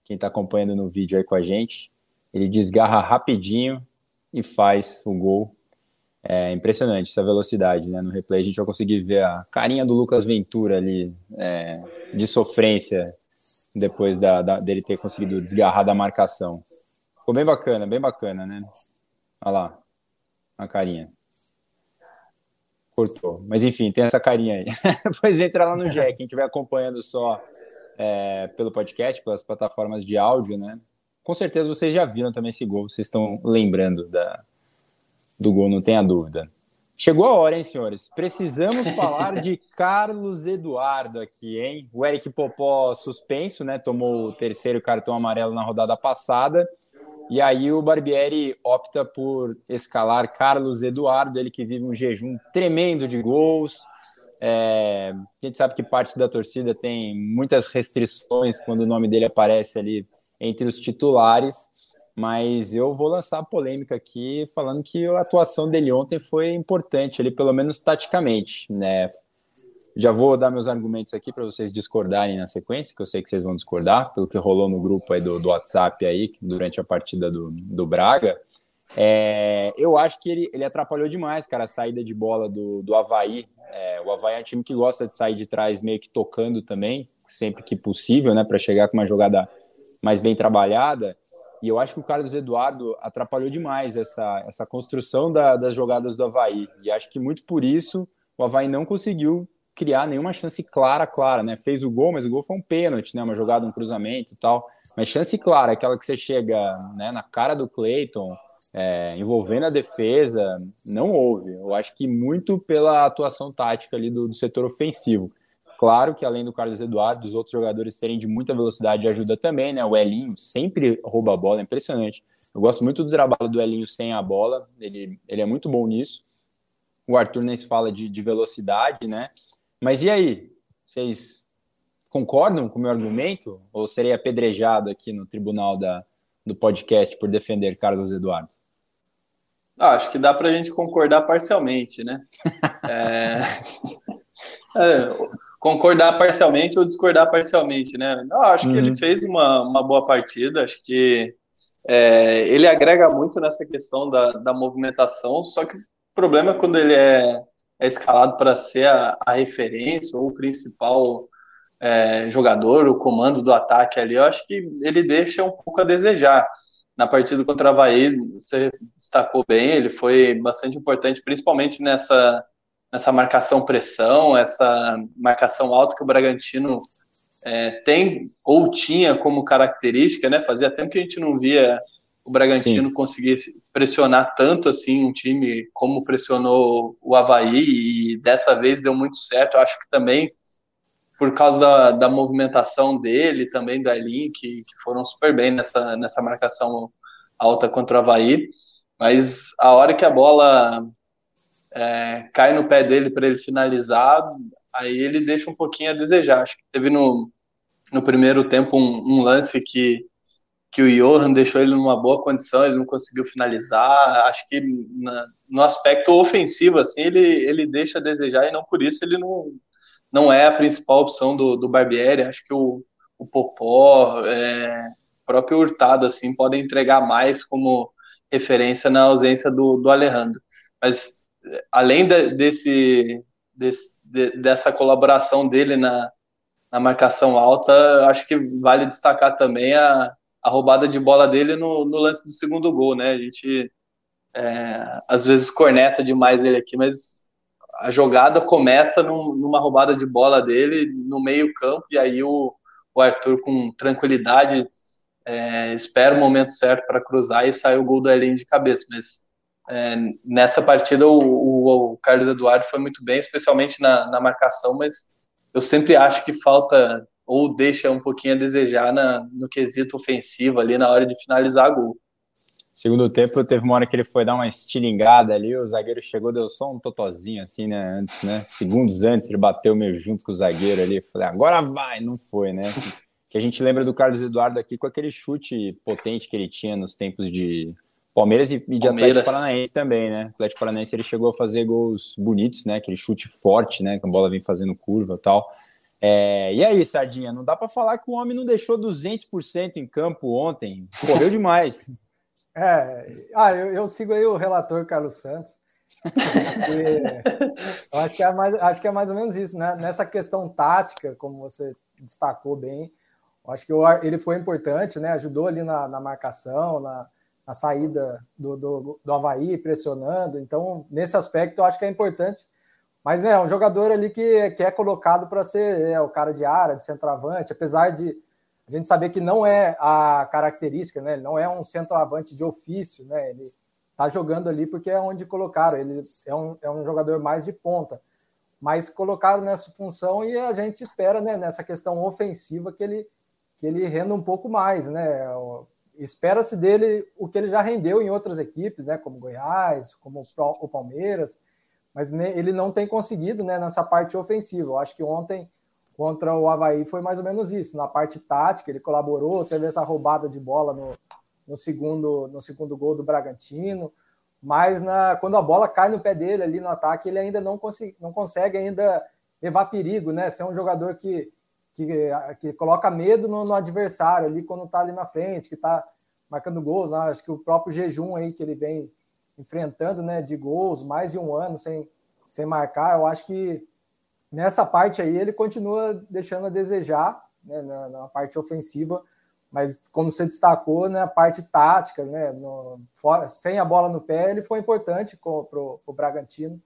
quem está acompanhando no vídeo aí com a gente, ele desgarra rapidinho e faz o gol. É impressionante essa velocidade, né? No replay a gente vai conseguir ver a carinha do Lucas Ventura ali, é, de sofrência, depois da, da, dele ter conseguido desgarrar da marcação. Ficou bem bacana, bem bacana, né? Olha lá, a carinha. Cortou. Mas enfim, tem essa carinha aí. Depois entra lá no Jack, quem estiver acompanhando só é, pelo podcast, pelas plataformas de áudio, né? Com certeza vocês já viram também esse gol, vocês estão lembrando da, do gol, não tenha dúvida. Chegou a hora, hein, senhores? Precisamos falar de Carlos Eduardo aqui, hein? O Eric Popó suspenso, né? Tomou o terceiro cartão amarelo na rodada passada. E aí o Barbieri opta por escalar Carlos Eduardo, ele que vive um jejum tremendo de gols, é, a gente sabe que parte da torcida tem muitas restrições quando o nome dele aparece ali entre os titulares, mas eu vou lançar a polêmica aqui falando que a atuação dele ontem foi importante, ele pelo menos taticamente, né? Já vou dar meus argumentos aqui para vocês discordarem na sequência, que eu sei que vocês vão discordar, pelo que rolou no grupo aí do, do WhatsApp aí, durante a partida do, do Braga. É, eu acho que ele, ele atrapalhou demais, cara, a saída de bola do, do Havaí. É, o Havaí é um time que gosta de sair de trás meio que tocando também, sempre que possível, né, para chegar com uma jogada mais bem trabalhada. E eu acho que o Carlos Eduardo atrapalhou demais essa, essa construção da, das jogadas do Havaí. E acho que muito por isso o Havaí não conseguiu criar nenhuma chance clara, clara, né? Fez o gol, mas o gol foi um pênalti, né? Uma jogada, um cruzamento e tal. Mas chance clara, aquela que você chega né, na cara do Cleiton, é, envolvendo a defesa, não houve. Eu acho que muito pela atuação tática ali do, do, setor ofensivo. Claro que além do Carlos Eduardo, os outros jogadores serem de muita velocidade ajuda também, né? O Elinho sempre rouba a bola, é impressionante. Eu gosto muito do trabalho do Elinho sem a bola, ele, ele é muito bom nisso. O Arthur nem se fala de, de velocidade, né? Mas e aí? Vocês concordam com o meu argumento? Ou serei apedrejado aqui no tribunal da, do podcast por defender Carlos Eduardo? Ah, acho que dá para a gente concordar parcialmente, né? é... É, concordar parcialmente ou discordar parcialmente, né? Não, acho uhum. que ele uhum. fez uma, uma boa partida, acho que é, ele agrega muito nessa questão da, da movimentação, só que o problema é quando ele é, é escalado para ser a, a, referência ou o principal é, jogador, o comando do ataque ali, eu acho que ele deixa um pouco a desejar. Na partida contra o Havaí, você destacou bem, ele foi bastante importante, principalmente nessa essa marcação pressão, essa marcação alta que o Bragantino é, tem ou tinha como característica, né? Fazia tempo que a gente não via o Bragantino Sim. conseguir pressionar tanto assim um time como pressionou o Havaí e dessa vez deu muito certo. Eu acho que também por causa da, da movimentação dele, também da Elin, que, que foram super bem nessa, nessa marcação alta contra o Havaí. Mas a hora que a bola é, cai no pé dele para ele finalizar, aí ele deixa um pouquinho a desejar. Acho que teve no, no primeiro tempo um, um lance que, que o Johan deixou ele numa boa condição, ele não conseguiu finalizar. Acho que na, no aspecto ofensivo, assim, ele, ele deixa a desejar e não por isso ele não, não é a principal opção do, do Barbieri. Acho que o, o Popó, é, próprio Hurtado, assim, podem entregar mais como referência na ausência do, do Alejandro. Mas além de, desse, desse de, dessa colaboração dele na, na marcação alta, acho que vale destacar também a, a roubada de bola dele no, no lance do segundo gol, né? A gente é, às vezes corneta demais ele aqui, mas a jogada começa num, numa roubada de bola dele no meio campo e aí o, o Arthur com tranquilidade é, espera o momento certo para cruzar e sai o gol do Elin de cabeça, mas é, nessa partida o, o, o, Carlos Eduardo foi muito bem, especialmente na, na, marcação, mas eu sempre acho que falta ou deixa um pouquinho a desejar na, no quesito ofensivo ali na hora de finalizar gol. Segundo tempo, teve uma hora que ele foi dar uma estilingada ali, o zagueiro chegou, deu só um totozinho assim, né? Antes, né? Segundos antes, ele bateu meio junto com o zagueiro ali. Falei, agora vai, não foi, né? Que a gente lembra do Carlos Eduardo aqui com aquele chute potente que ele tinha nos tempos de Palmeiras e, de Palmeiras. Atlético Paranaense também, né? Atlético Paranaense ele chegou a fazer gols bonitos, né? Aquele chute forte, né? Que a bola vem fazendo curva e tal. É, e aí, Sardinha, não dá para falar que o homem não deixou 200% em campo ontem. Correu demais. É, ah, eu, eu, sigo aí o relator Carlos Santos. eu acho que, é mais, acho que é mais ou menos isso, né? Nessa questão tática, como você destacou bem, acho que ele foi importante, né? Ajudou ali na, na marcação, na, a saída do, do, do Havaí pressionando. Então, nesse aspecto, eu acho que é importante. Mas né, é um jogador ali que, que é colocado para ser é, o cara de área, de centroavante, apesar de a gente saber que não é a característica, né? Ele não é um centroavante de ofício, né? Ele tá jogando ali porque é onde colocaram. Ele é um, é um jogador mais de ponta. Mas colocaram nessa função e a gente espera, né, nessa questão ofensiva que ele, que ele renda um pouco mais, né? espera-se dele o que ele já rendeu em outras equipes, né, como Goiás, como o Palmeiras, mas ele não tem conseguido né, nessa parte ofensiva. Eu acho que ontem, contra o Havaí, foi mais ou menos isso. Na parte tática, ele colaborou, teve essa roubada de bola no, no, segundo, no segundo gol do Bragantino, mas na, quando a bola cai no pé dele ali no ataque, ele ainda não, consegue, não consegue ainda levar perigo, né? Ser um jogador que que, que coloca medo no, no adversário ali quando está ali na frente, que está marcando gols. Né? Acho que o próprio jejum aí que ele vem enfrentando, né, de gols, mais de um ano sem, sem marcar, eu acho que nessa parte aí ele continua deixando a desejar, né, na, na parte ofensiva, mas como você destacou, né, a parte tática, né, no, fora, sem a bola no pé, ele foi importante para o Bragantino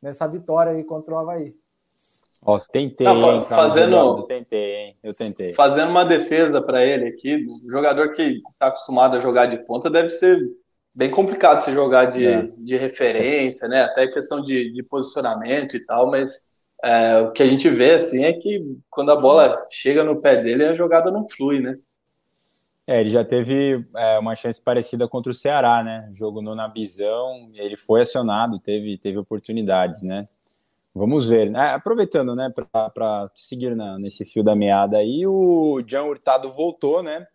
nessa vitória aí contra o Havaí. Ó, tentei, Não, hein, fazendo, tentei, hein? Eu tentei. Fazendo uma defesa para ele aqui, o jogador que está acostumado a jogar de ponta deve ser bem complicado se jogar de, é. de referência, né? Até questão de, de posicionamento e tal, mas é, o que a gente vê assim é que quando a bola chega no pé dele, a jogada não flui, né? É, ele já teve é, uma chance parecida contra o Ceará, né? Jogo no Nabizão, ele foi acionado, teve, teve oportunidades, né? Vamos ver. É, aproveitando, né, para seguir na, nesse fio da meada aí, o Jean Hurtado voltou, né?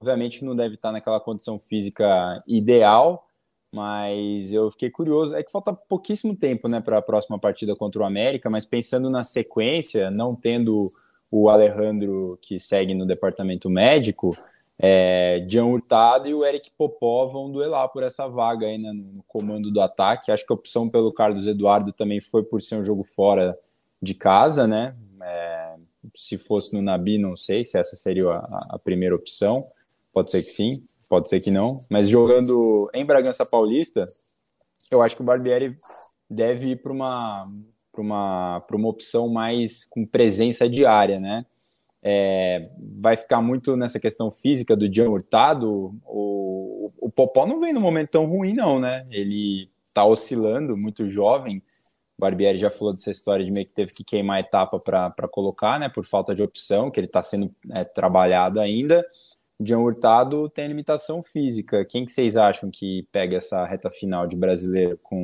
Obviamente não deve estar naquela condição física ideal, mas eu fiquei curioso. É que falta pouquíssimo tempo, né, para a próxima partida contra o América, mas pensando na sequência, não tendo o Alejandro que segue no departamento médico, é, Jean Hurtado e o Eric Popó vão duelar por essa vaga aí né, no comando do ataque. Acho que a opção pelo Carlos Eduardo também foi por ser um jogo fora de casa, né? É, se fosse no Nabi, não sei se essa seria a, a, primeira opção. Pode ser que sim, pode ser que não. Mas jogando em Bragança Paulista, eu acho que o Barbieri deve ir para uma, uma, uma opção mais com presença diária, né? é, vai ficar muito nessa questão física do Jean Hurtado. O, o Popó não vem num momento tão ruim, não, né? Ele tá oscilando, muito jovem. O Barbieri já falou dessa história de meio que teve que queimar a etapa para colocar, né? Por falta de opção, que ele está sendo é, trabalhado ainda. Jean Hurtado tem limitação física. Quem que vocês acham que pega essa reta final de brasileiro com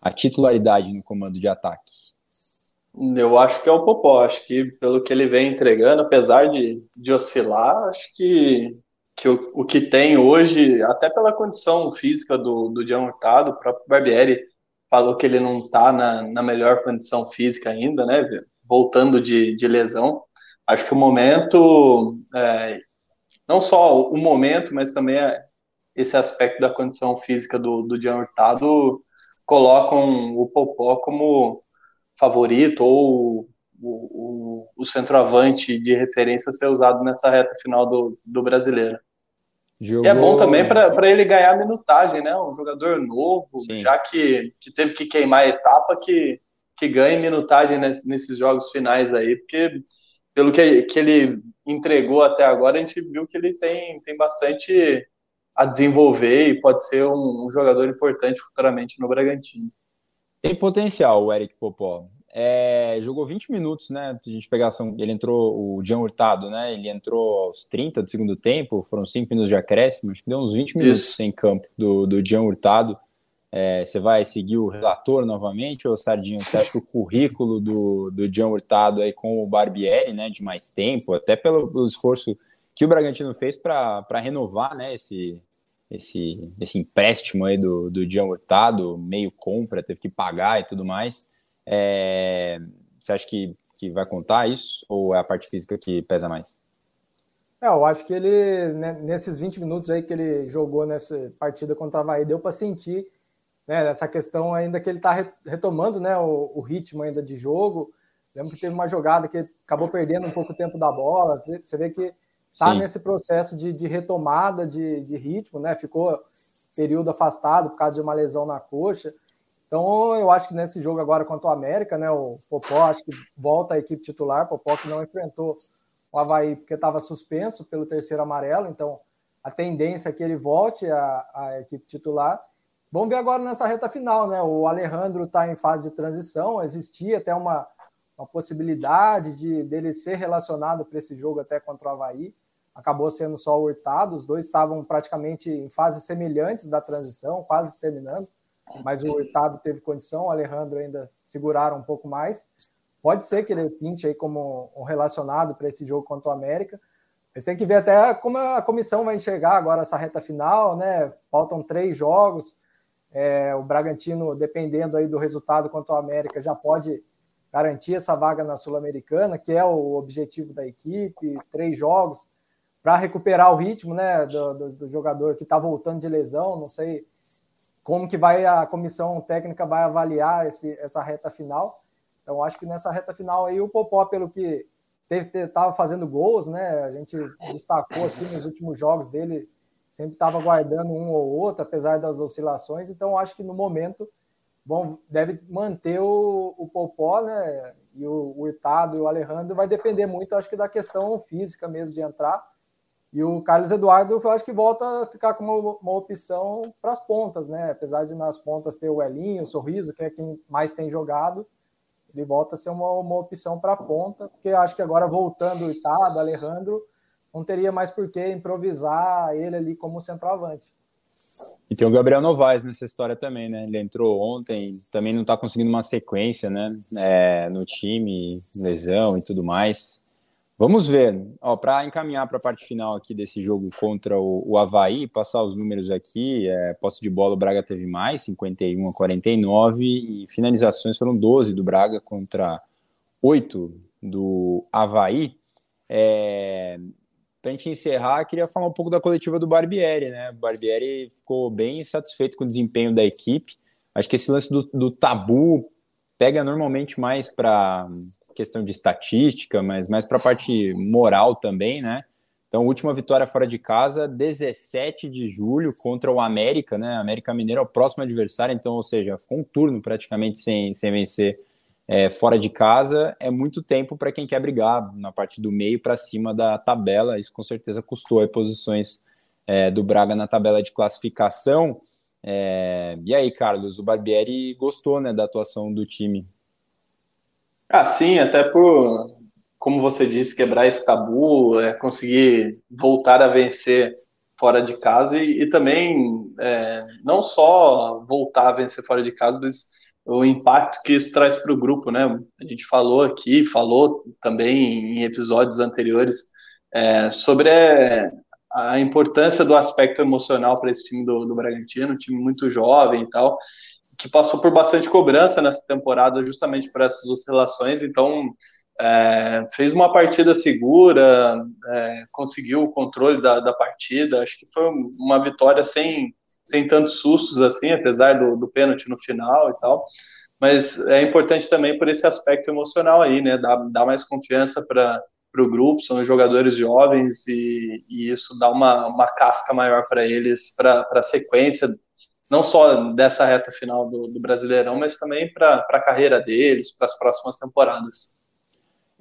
a titularidade no comando de ataque? Eu acho que é o Popó, acho que pelo que ele vem entregando, apesar de, de oscilar, acho que, que o, o que tem hoje, até pela condição física do, do Jean Hurtado, o próprio Barbieri falou que ele não está na, na melhor condição física ainda, né, voltando de, de lesão. Acho que o momento, é, não só o momento, mas também é esse aspecto da condição física do, do Jean Hurtado colocam o Popó como favorito ou o, o, o, centroavante de referência ser usado nessa reta final do, do brasileiro. Jogou... E é bom também para ele ganhar minutagem, né? Um jogador novo, Sim. já que, que teve que queimar a etapa, que, que ganhe minutagem nesses jogos finais aí, porque pelo que, que ele entregou até agora, a gente viu que ele tem, tem bastante a desenvolver e pode ser um, um jogador importante futuramente no Bragantino. Tem potencial o Eric Popó. É, jogou 20 minutos, né? A gente pegar, ele entrou, o Jean Hurtado, né? Ele entrou aos 30 do segundo tempo, foram 5 minutos de acréscimo, acho que deu uns 20 minutos Isso. em campo do, do Jean Hurtado. É, você vai seguir o relator novamente, ou Sardinho? Você acha que o currículo do, do Jean Hurtado aí com o Barbieri, né? De mais tempo, até pelo, pelo esforço que o Bragantino fez para renovar, né? Esse, esse, esse empréstimo aí do, do Jean Hurtado, meio compra, teve que pagar e tudo mais. É, você acha que, que vai contar isso ou é a parte física que pesa mais? É, eu acho que ele, né, nesses 20 minutos aí que ele jogou nessa partida contra o Havaí, deu para sentir né, essa questão ainda que ele está retomando né, o, o, ritmo ainda de jogo. Lembro que teve uma jogada que acabou perdendo um pouco o tempo da bola. Você vê que está nesse processo de, de retomada de, de, ritmo, né? Ficou período afastado por causa de uma lesão na coxa. Então, eu acho que nesse jogo agora contra o América, né? O Popó acho que volta à equipe titular, Popó que não enfrentou o Havaí porque estava suspenso pelo terceiro amarelo, então a tendência é que ele volte à, à equipe titular. Vamos ver agora nessa reta final, né? O Alejandro está em fase de transição, existia até uma, uma possibilidade de dele ser relacionado para esse jogo até contra o Havaí acabou sendo só o Hurtado, os dois estavam praticamente em fases semelhantes da transição, quase terminando, mas o Hurtado teve condição, o Alejandro ainda seguraram um pouco mais. Pode ser que ele pinte aí como um relacionado para esse jogo contra o América, mas tem que ver até como a comissão vai enxergar agora essa reta final, né? Faltam três jogos, é, o Bragantino, dependendo aí do resultado contra o América, já pode garantir essa vaga na Sul-Americana, que é o objetivo da equipe, três jogos para recuperar o ritmo né, do, do, do jogador que está voltando de lesão. Não sei como que vai a comissão técnica vai avaliar esse, essa reta final. Então, acho que nessa reta final aí o Popó, pelo que estava fazendo gols, né? A gente destacou aqui nos últimos jogos dele, sempre estava guardando um ou outro, apesar das oscilações. Então, acho que no momento bom, deve manter o, o Popó, né? E o, o e o Alejandro vai depender muito, acho que, da questão física mesmo de entrar e o Carlos Eduardo, eu acho que volta a ficar como uma opção para as pontas, né? Apesar de nas pontas ter o Elinho, o Sorriso, que é quem mais tem jogado, ele volta a ser uma, uma opção para a ponta, porque acho que agora voltando o Itado, Alejandro, não teria mais por que improvisar ele ali como centroavante. E tem o Gabriel Novaes nessa história também, né? Ele entrou ontem, também não está conseguindo uma sequência, né? É, no time, lesão e tudo mais. Vamos ver. Para encaminhar para a parte final aqui desse jogo contra o, o Havaí, passar os números aqui, é, posse de bola o Braga teve mais, 51 a 49, e finalizações foram 12 do Braga contra 8 do Havaí. É, para a gente encerrar, queria falar um pouco da coletiva do Barbieri, né? O Barbieri ficou bem satisfeito com o desempenho da equipe. Acho que esse lance do, do tabu pega normalmente mais para questão de estatística, mas mais para a parte moral também, né? Então, última vitória fora de casa, 17 de julho contra o América, né? América Mineiro é o próximo adversário, então, ou seja, ficou um turno praticamente sem, sem vencer é, fora de casa é muito tempo para quem quer brigar na parte do meio para cima da tabela. Isso com certeza custou posições é, do Braga na tabela de classificação. É, e aí, Carlos, o Barbieri gostou né, da atuação do time? Ah, sim, até por, como você disse, quebrar esse tabu, é, conseguir voltar a vencer fora de casa e, e também é, não só voltar a vencer fora de casa, mas o impacto que isso traz para o grupo, né? A gente falou aqui, falou também em episódios anteriores é, sobre a importância do aspecto emocional para esse time do, do Bragantino, um time muito jovem e tal, que passou por bastante cobrança nessa temporada justamente por essas oscilações, então é, fez uma partida segura, é, conseguiu o controle da, da partida, acho que foi uma vitória sem sem tantos sustos assim, apesar do, do pênalti no final e tal. Mas é importante também por esse aspecto emocional aí, né? Dar, dar mais confiança para o grupo, são jogadores jovens e, e, isso dá uma, uma casca maior para eles, para a sequência, não só dessa reta final do, do Brasileirão, mas também para a carreira deles, para as próximas temporadas.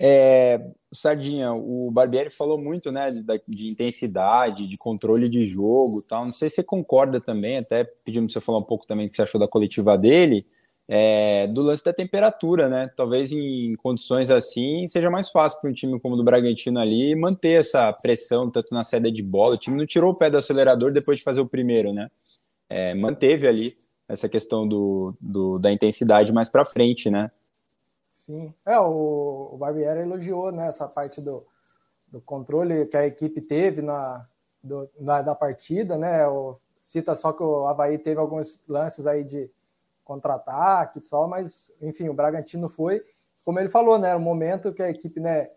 É, Sardinha, o Barbieri falou muito, né, de, de, intensidade, de controle de jogo, tal. Não sei se você concorda também, até pedimos você falar um pouco também o que você achou da coletiva dele, é, do lance da temperatura, né? Talvez em condições assim seja mais fácil para um time como o do Bragantino ali manter essa pressão tanto na saída de bola. O time não tirou o pé do acelerador depois de fazer o primeiro, né? É, manteve ali essa questão do, do da intensidade mais para frente, né? Sim, é, o, o Barbieri elogiou né, essa parte do, do controle que a equipe teve na, do, na da partida, né? O, cita só que o Havaí teve alguns lances aí de contra-ataque só, mas enfim, o Bragantino foi, como ele falou, né? O momento que a equipe né,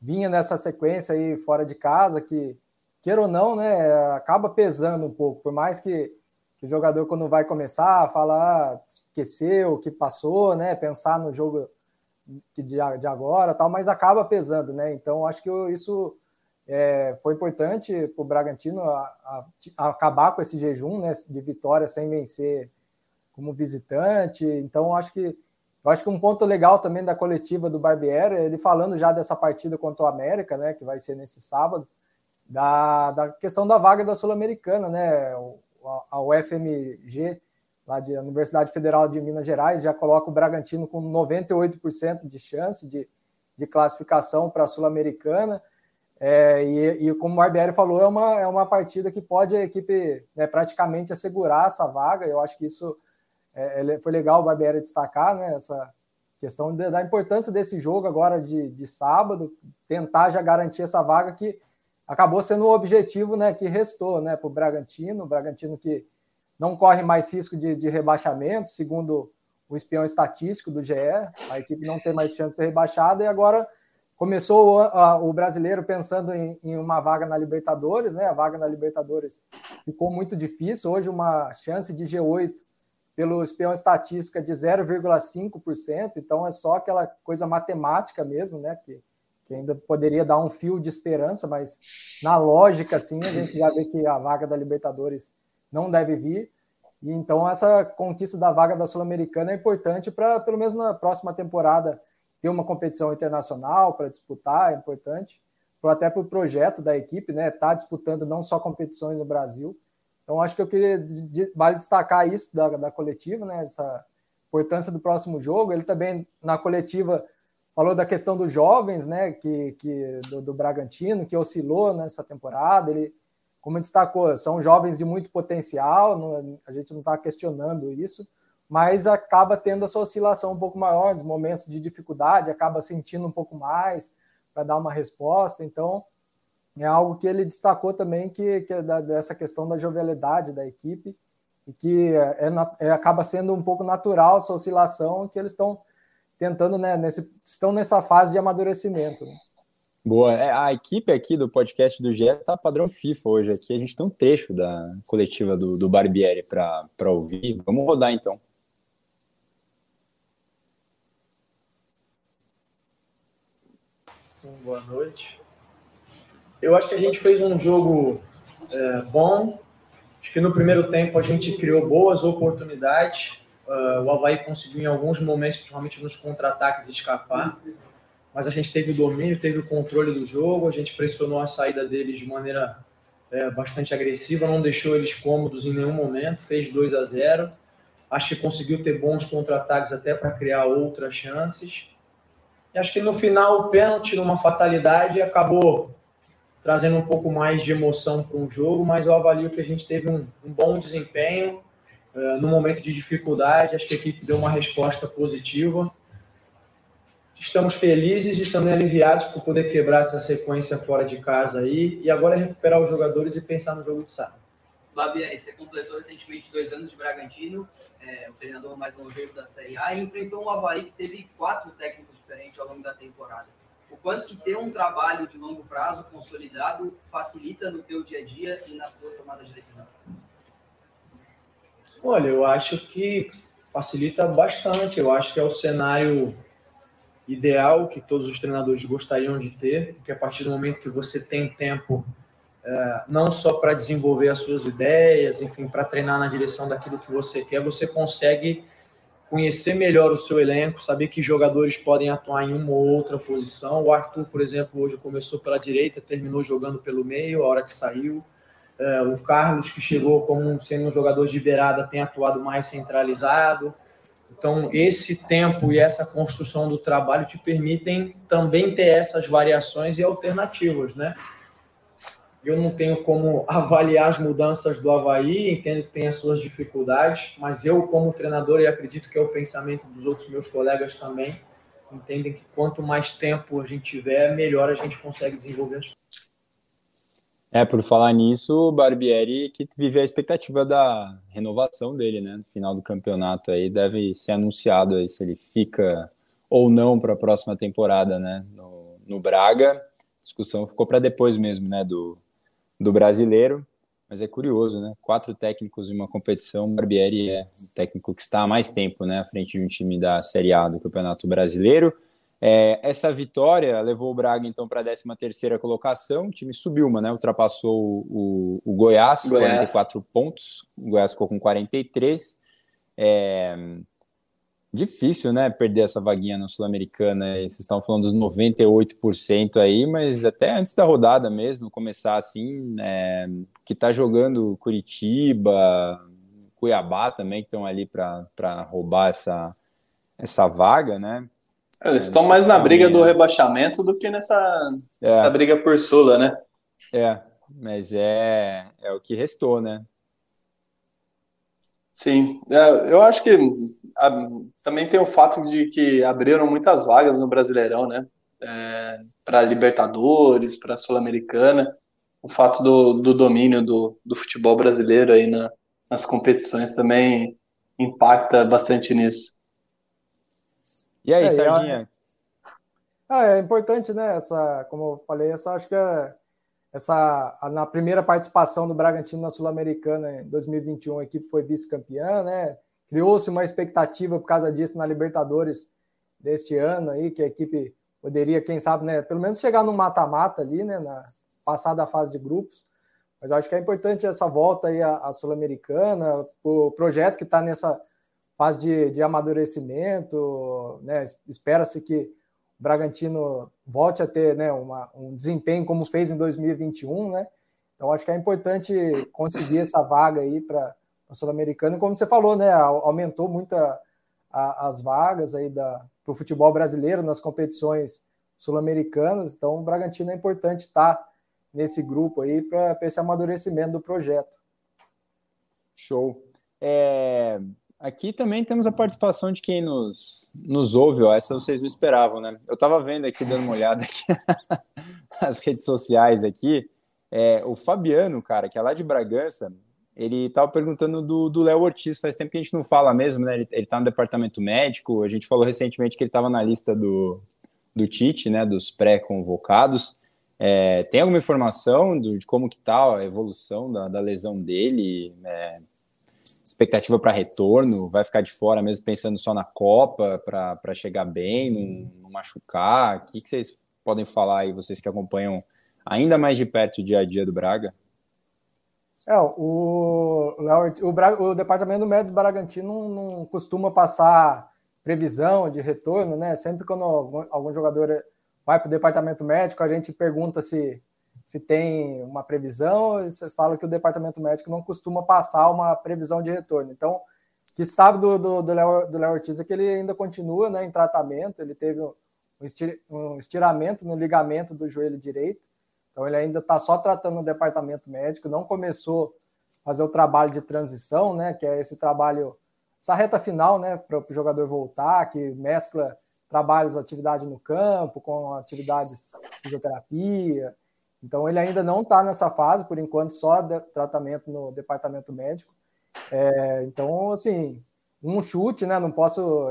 vinha nessa sequência aí fora de casa, que, queira ou não, né, acaba pesando um pouco, por mais que, que o jogador, quando vai começar, fala, ah, esqueceu o que passou, né? Pensar no jogo de, agora, tal, mas acaba pesando, né? Então acho que isso é, foi importante para o Bragantino a, a, a acabar com esse jejum, né? De vitória sem vencer como visitante. Então acho que eu acho que um ponto legal também da coletiva do Barbieri, ele falando já dessa partida contra o América, né? Que vai ser nesse sábado, da, da questão da vaga da Sul-Americana, né? A UFMG lá de Universidade Federal de Minas Gerais, já coloca o Bragantino com 98% de chance de, de classificação para a Sul-Americana. É, e, e, como o Barbieri falou, é uma, é uma partida que pode a equipe né, praticamente assegurar essa vaga. Eu acho que isso é, foi legal o Barbieri destacar, né, essa questão de, da importância desse jogo agora de, de sábado, tentar já garantir essa vaga que acabou sendo o objetivo né, que restou né, para o Bragantino, o Bragantino que não corre mais risco de, de rebaixamento, segundo o espião estatístico do GE. A equipe não tem mais chance de ser rebaixada e agora começou o, o brasileiro pensando em, em, uma vaga na Libertadores, né? A vaga na Libertadores ficou muito difícil. Hoje, uma chance de G8 pelo espião estatística de 0,5%, então é só aquela coisa matemática mesmo, né? Que, que ainda poderia dar um fio de esperança, mas na lógica, assim, a gente já vê que a vaga da Libertadores não deve vir. E então essa conquista da vaga da Sul-Americana é importante para, pelo menos na próxima temporada, ter uma competição internacional para disputar, é importante. Até para o projeto da equipe, né? Tá disputando não só competições no Brasil. Então, acho que eu queria vale destacar isso da, da coletiva, né? Essa importância do próximo jogo. Ele também, na coletiva, falou da questão dos jovens, né? Que, que do, do Bragantino, que oscilou nessa temporada. Ele como destacou, são jovens de muito potencial, não, a gente não está questionando isso, mas acaba tendo essa oscilação um pouco maior, nos momentos de dificuldade, acaba sentindo um pouco mais para dar uma resposta. Então, é algo que ele destacou também, que, que é da, dessa questão da jovialidade da equipe, e que é, é, acaba sendo um pouco natural essa oscilação que eles estão tentando, né, nesse, estão nessa fase de amadurecimento. Né? Boa. É, a equipe aqui do podcast do GE tá padrão FIFA hoje aqui. A gente tem um texto da coletiva do, do Barbieri para ouvir. Vamos rodar então. Boa noite. Eu acho que a gente fez um jogo é, bom. Acho que no primeiro tempo a gente criou boas oportunidades. Uh, o Havaí conseguiu em alguns momentos, principalmente nos contra-ataques, escapar mas a gente teve o domínio, teve o controle do jogo, a gente pressionou a saída deles de maneira é, bastante agressiva, não deixou eles cômodos em nenhum momento, fez 2 a 0. Acho que conseguiu ter bons contra-ataques até para criar outras chances. E acho que no final o pênalti, numa fatalidade, acabou trazendo um pouco mais de emoção para o jogo, mas eu avalio que a gente teve um, um bom desempenho uh, no momento de dificuldade. Acho que a equipe deu uma resposta positiva Estamos felizes e também aliviados por poder quebrar essa sequência fora de casa aí e agora é recuperar os jogadores e pensar no jogo de sábado. Babiani, você completou recentemente dois anos de Bragantino, é, o treinador mais longevo da Série A, e enfrentou um Havaí que teve quatro técnicos diferentes ao longo da temporada. O quanto que ter um trabalho de longo prazo consolidado facilita no teu dia a dia e nas tuas tomadas de decisão? Olha, eu acho que facilita bastante. Eu acho que é o cenário ideal que todos os treinadores gostariam de ter, porque a partir do momento que você tem tempo é, não só para desenvolver as suas ideias, enfim, para treinar na direção daquilo que você quer, você consegue conhecer melhor o seu elenco, saber que jogadores podem atuar em uma ou outra posição. O Arthur, por exemplo, hoje começou pela direita, terminou jogando pelo meio, a hora que saiu. É, o Carlos, que chegou como sendo um jogador de beirada, tem atuado mais centralizado. Então, esse tempo e essa construção do trabalho te permitem também ter essas variações e alternativas, né? Eu não tenho como avaliar as mudanças do Havaí, entendo que tem as suas dificuldades, mas eu, como treinador, e acredito que é o pensamento dos outros meus colegas também, entendem que quanto mais tempo a gente tiver, melhor a gente consegue desenvolver as é, por falar nisso, o Barbieri que vive a expectativa da renovação dele, né? No final do campeonato aí deve ser anunciado aí se ele fica ou não para a próxima temporada, né? No, no Braga, a discussão ficou para depois mesmo, né? Do, do brasileiro, mas é curioso, né? Quatro técnicos em uma competição, o Barbieri é o técnico que está há mais tempo, né? À frente de um time da Série A do Campeonato Brasileiro. É, essa vitória levou o Braga então para a 13 terceira colocação, o time subiu, né? ultrapassou o, o Goiás, Goiás, 44 pontos, o Goiás ficou com 43. É, difícil, né, perder essa vaguinha na Sul-Americana, vocês estão falando dos 98% aí, mas até antes da rodada mesmo, começar assim, é, que está jogando Curitiba, Cuiabá também, que estão ali para roubar essa, essa vaga, né, eles estão mais na briga do rebaixamento do que nessa, é. briga por Sula, né? É, mas é, é o que restou, né? Sim, é, eu acho que a, também tem o fato de que abriram muitas vagas no Brasileirão, né? É, para Libertadores, para Sul-Americana. O fato do, do domínio do, do futebol brasileiro aí na, nas competições também impacta bastante nisso. E aí, é, Sardinha? Ah, é importante, né? Essa, como eu falei, essa acho que é essa na primeira participação do Bragantino na Sul-Americana em 2021, a equipe foi vice-campeã, né? Criou-se uma expectativa por causa disso na Libertadores deste ano aí, que a equipe poderia, quem sabe, né, pelo menos chegar no mata-mata ali, né, na passar da fase de grupos. Mas eu acho que é importante essa volta aí à, à Sul-Americana, o projeto que está nessa fase de, de amadurecimento, né? Espera-se que o Bragantino volte a ter né, uma, um desempenho como fez em 2021, né? Então acho que é importante conseguir essa vaga aí para a Sul-Americana. Como você falou, né? Aumentou muito a, a, as vagas aí para o futebol brasileiro nas competições sul-americanas. Então o Bragantino é importante estar tá nesse grupo aí para esse amadurecimento do projeto. Show. É, aqui também temos a participação de quem nos, nos ouve, ó, essa vocês não esperavam, né? Eu estava vendo aqui, dando uma olhada aqui nas redes sociais aqui, é, o Fabiano, cara, que é lá de Bragança, ele estava perguntando do Léo Ortiz, faz tempo que a gente não fala mesmo, né? Ele, está no departamento médico, a gente falou recentemente que ele estava na lista do, do Tite, né? Dos pré-convocados. É, tem alguma informação do, de como que tá a evolução da, da lesão dele? É, expectativa para retorno? Vai ficar de fora mesmo pensando só na Copa para chegar bem, não, não machucar? O que, que vocês podem falar aí, vocês que acompanham ainda mais de perto o dia a dia do Braga? É, o, o, o, o Departamento Médico do Bragantino não, não, costuma passar previsão de retorno, né? Sempre quando algum, algum jogador vai para o departamento médico, a gente pergunta se, se tem uma previsão, você fala que o departamento médico não costuma passar uma previsão de retorno. Então, que sabe do, do, do Léo do Léo Ortiz é que ele ainda continua né, em tratamento, ele teve um estiramento no ligamento do joelho direito, então ele ainda está só tratando no departamento médico, não começou a fazer o trabalho de transição, né? Que é esse trabalho, essa reta final, né? Para o jogador voltar, que mescla trabalhos, atividade no campo com atividades de fisioterapia. Então ele ainda não está nessa fase, por enquanto, só tratamento no departamento médico. É, então, assim, um chute, né? Não posso.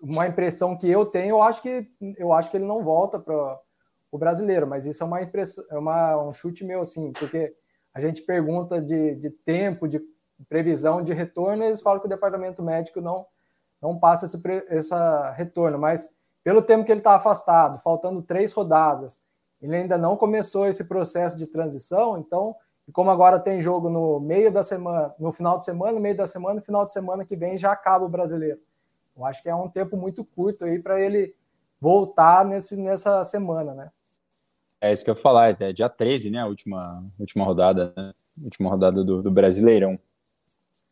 Uma impressão que eu tenho, eu acho que eu acho que ele não volta para o brasileiro, mas isso é uma impressão, é uma, um chute meu assim, porque a gente pergunta de, de tempo, de previsão de retorno, eles falam que o departamento médico não, não passa esse essa retorno, mas pelo tempo que ele está afastado, faltando três rodadas, ele ainda não começou esse processo de transição, então, como agora tem jogo no meio da semana, no final de semana, no meio da semana, no final de semana que vem já acaba o brasileiro. Eu acho que é um tempo muito curto aí para ele voltar nesse, nessa semana, né? É isso que eu ia falar, é dia 13, né? A última, última rodada, né? Última rodada do, do Brasileirão.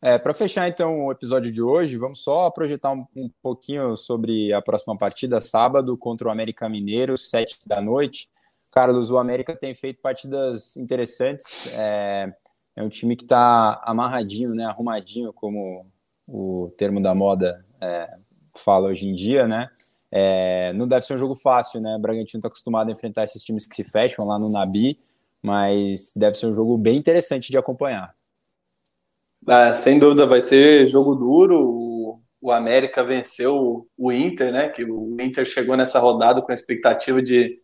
É, para fechar então o episódio de hoje, vamos só projetar um, um, pouquinho sobre a próxima partida, sábado, contra o América Mineiro, 7 da noite. Carlos, o América tem feito partidas interessantes. É, é um time que está amarradinho, né? Arrumadinho, como o termo da moda é, fala hoje em dia, né? É, não deve ser um jogo fácil, né? O Bragantino está acostumado a enfrentar esses times que se fecham lá no Nabi, mas deve ser um jogo bem interessante de acompanhar. Ah, sem dúvida, vai ser jogo duro. O, América venceu o Inter, né? Que o Inter chegou nessa rodada com a expectativa de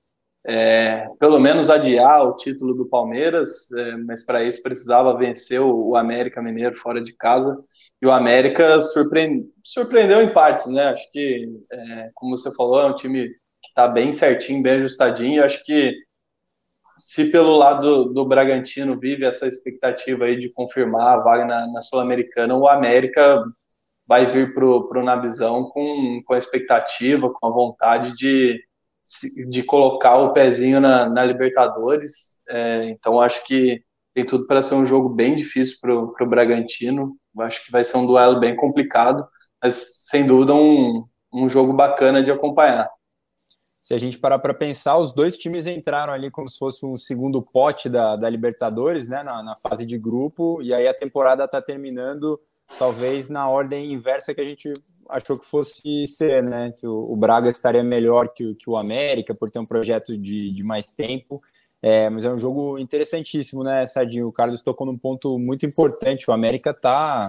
é, pelo menos adiar o título do Palmeiras, é, mas para isso precisava vencer o, o América Mineiro fora de casa. E o América surpreende, surpreendeu em partes, né? Acho que, é, como você falou, é um time que está bem certinho, bem ajustadinho. Acho que se pelo lado do, do Bragantino vive essa expectativa aí de confirmar a vaga na, na Sul-Americana, o América vai vir para o Nabizão com, com a expectativa, com a vontade de, de colocar o pezinho na, na Libertadores. É, então acho que tem tudo para ser um jogo bem difícil para o Bragantino. Acho que vai ser um duelo bem complicado, mas sem dúvida um, um jogo bacana de acompanhar. Se a gente parar para pensar, os dois times entraram ali como se fosse um segundo pote da, da Libertadores, né, na, na fase de grupo, e aí a temporada está terminando talvez na ordem inversa que a gente achou que fosse ser, né? Que o, o Braga estaria melhor que, que, o América por ter um projeto de, de mais tempo. É, mas é um jogo interessantíssimo, né, Sadinho? O Carlos tocou num ponto muito importante. O América está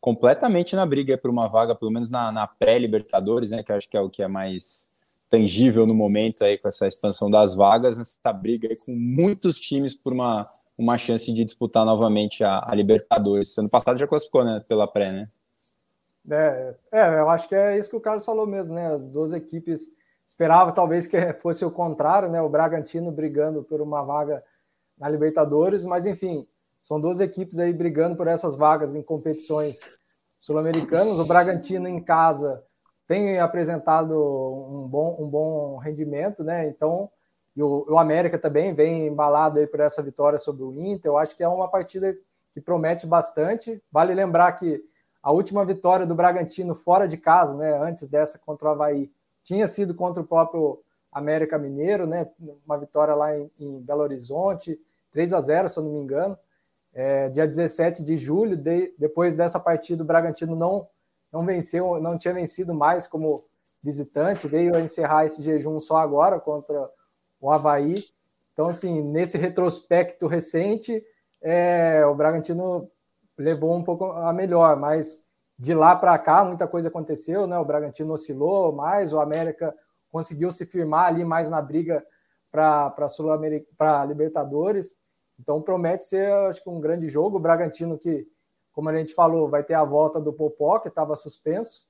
completamente na briga por uma vaga, pelo menos na, na pré-Libertadores, né? Que acho que é o que é mais tangível no momento aí com essa expansão das vagas, essa briga aí com muitos times por uma, uma chance de disputar novamente a, a Libertadores. Ano passado já classificou, né, pela pré, né? É, é, eu acho que é isso que o Carlos falou mesmo, né? As duas equipes Esperava talvez que fosse o contrário, né? O Bragantino brigando por uma vaga na Libertadores, mas enfim, são duas equipes aí brigando por essas vagas em competições sul-americanas. O Bragantino em casa tem apresentado um bom, um bom rendimento, né? Então, e o, o América também vem embalado aí por essa vitória sobre o Inter. Eu acho que é uma partida que promete bastante. Vale lembrar que a última vitória do Bragantino fora de casa, né? Antes dessa contra o Havaí, tinha sido contra o próprio América Mineiro, né? Uma vitória lá em, em Belo Horizonte. 3 a 0 se eu não me engano. É, dia 17 de julho, de, depois dessa partida, o Bragantino não, não venceu, não tinha vencido mais como visitante, veio a encerrar esse jejum só agora contra o Havaí. Então, assim, nesse retrospecto recente, é, o Bragantino levou um pouco a melhor, mas de lá para cá muita coisa aconteceu, né? O Bragantino oscilou mais, o América conseguiu se firmar ali mais na briga para para Libertadores. Então promete ser, acho que um grande jogo. O Bragantino que, como a gente falou, vai ter a volta do Popó que estava suspenso.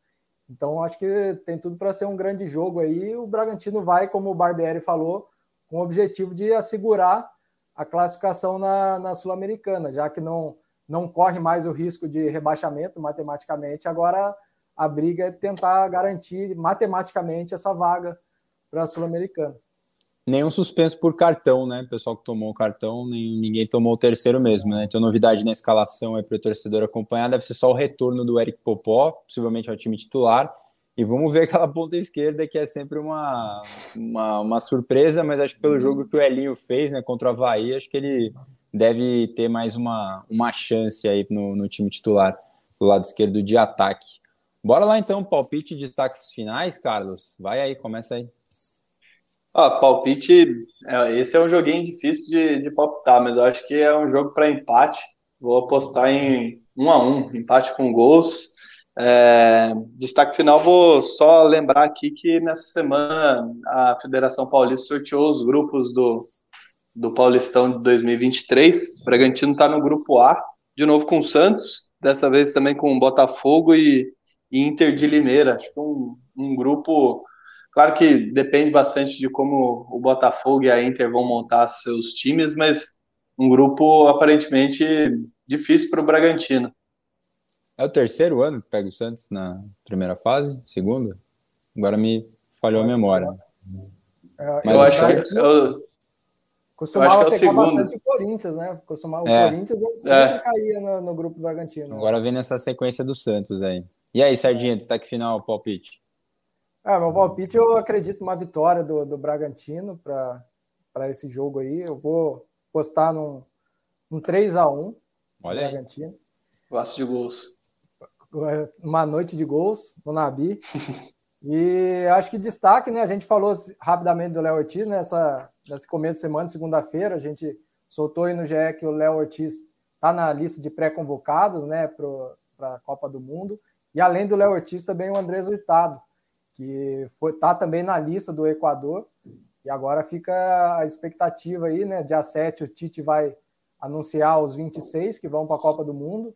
Então acho que tem tudo para ser um grande jogo aí. O Bragantino vai, como o Barbieri falou, com o objetivo de assegurar a classificação na, na Sul-Americana, já que não não corre mais o risco de rebaixamento matematicamente. Agora a briga é tentar garantir matematicamente essa vaga para a Sul-Americana. Nenhum suspenso por cartão, né? O pessoal que tomou o cartão, nem, ninguém tomou o terceiro mesmo, né? Então, novidade na escalação aí para o torcedor acompanhar deve ser só o retorno do Eric Popó, possivelmente ao time titular. E vamos ver aquela ponta esquerda que é sempre uma, uma, uma surpresa, mas acho que pelo jogo que o Elinho fez né, contra o Havaí, acho que ele deve ter mais uma, uma chance aí no, no time titular, do lado esquerdo de ataque. Bora lá então, palpite de destaques finais, Carlos. Vai aí, começa aí. Ah, palpite, é, esse é um joguinho difícil de, de palpitar, mas eu acho que é um jogo para empate. Vou apostar em um a um, empate com gols. É, destaque final, vou só lembrar aqui que nessa semana a Federação Paulista sorteou os grupos do, do Paulistão de 2023. O Bragantino está no grupo A, de novo com o Santos, dessa vez também com o Botafogo e, e Inter de Limeira. Acho que um, um grupo Claro que depende bastante de como o Botafogo e a Inter vão montar seus times, mas um grupo aparentemente difícil para o Bragantino. É o terceiro ano que pega o Santos na primeira fase? Segunda? Agora me falhou a memória. É, mas eu acho que eu, Costumava eu acho que é o pegar segundo. bastante o Corinthians, né? Costumava é. o Corinthians sempre é. caía no, no, grupo do Bragantino. Agora vem nessa sequência do Santos aí. E aí, Sardinha, destaque final, palpite? Ah, meu palpite, eu acredito uma vitória do, do Bragantino para esse jogo aí. Eu vou postar num, num 3x1 Olha Bragantino. Gosto de gols. Uma noite de gols no Nabi. e acho que destaque, né? A gente falou rapidamente do Léo Ortiz nessa, nesse começo de semana, segunda-feira. A gente soltou aí no GE que o Léo Ortiz está na lista de pré-convocados, né, para a Copa do Mundo. E além do Léo Ortiz, também o Andrés Hurtado que está também na lista do Equador. E agora fica a expectativa aí, né? Dia 7 o Tite vai anunciar os 26 que vão para a Copa do Mundo.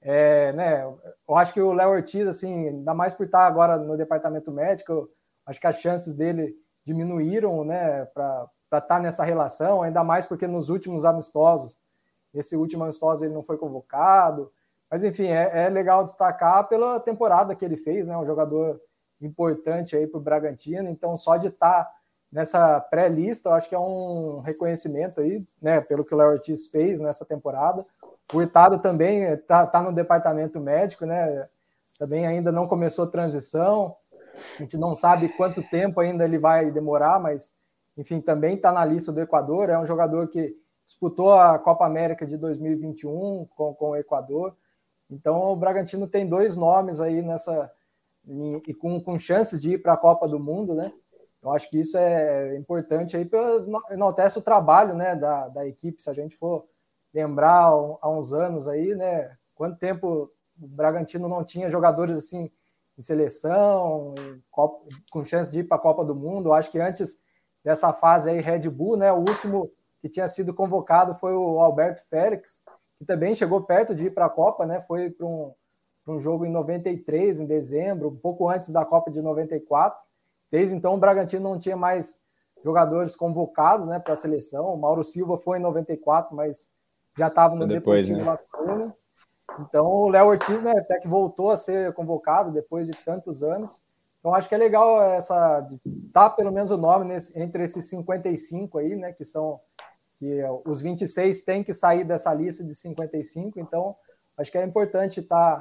É, né, eu acho que o Léo Ortiz, assim, ainda mais por estar agora no departamento médico, acho que as chances dele diminuíram, né, para estar tá nessa relação, ainda mais porque nos últimos amistosos, esse último amistoso ele não foi convocado, mas enfim, é, é legal destacar pela temporada que ele fez, né, um jogador importante aí para o Bragantino. Então, só de estar tá nessa pré-lista, eu acho que é um reconhecimento aí, né, pelo que o Léo Ortiz fez nessa temporada. O Hurtado também está tá no departamento médico, né? Também ainda não começou a transição. A gente não sabe quanto tempo ainda ele vai demorar, mas enfim, também está na lista do Equador. É um jogador que disputou a Copa América de 2021 com, com o Equador. Então, o Bragantino tem dois nomes aí nessa, e, com, com chances de ir para a Copa do Mundo, né? Eu acho que isso é importante aí, enaltece o trabalho né, da, da equipe, se a gente for lembrar há uns anos aí, né? Quanto tempo o Bragantino não tinha jogadores assim em seleção, em Copa, com chance de ir para a Copa do Mundo. Eu acho que antes dessa fase aí, Red Bull, né? O último que tinha sido convocado foi o Alberto Félix, que também chegou perto de ir para a Copa, né? Foi para um um jogo em 93, em dezembro, um pouco antes da Copa de 94. Desde então, o Bragantino não tinha mais jogadores convocados né, para a seleção. O Mauro Silva foi em 94, mas já estava no depois, Deportivo né? Então, o Léo Ortiz, né, até que voltou a ser convocado depois de tantos anos. Então, acho que é legal essa tá pelo menos o nome nesse, entre esses 55 aí, né, que são que os 26 têm que sair dessa lista de 55. Então, acho que é importante estar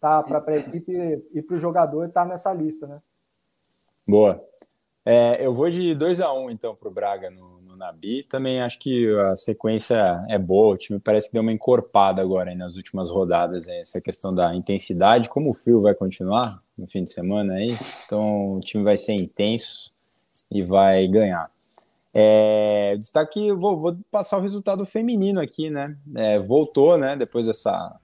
tá tá, para a equipe e para o jogador estar tá nessa lista, né? Boa. É, eu vou de 2 a 1 um, então para o Braga no, no, Nabi. Também acho que a sequência é boa, o time parece que deu uma encorpada agora hein, nas últimas rodadas, hein, essa questão da intensidade, como o fio vai continuar no fim de semana aí, então o time vai ser intenso e vai ganhar. É, destaque, vou, vou passar o resultado feminino aqui, né? É, voltou, né? Depois dessa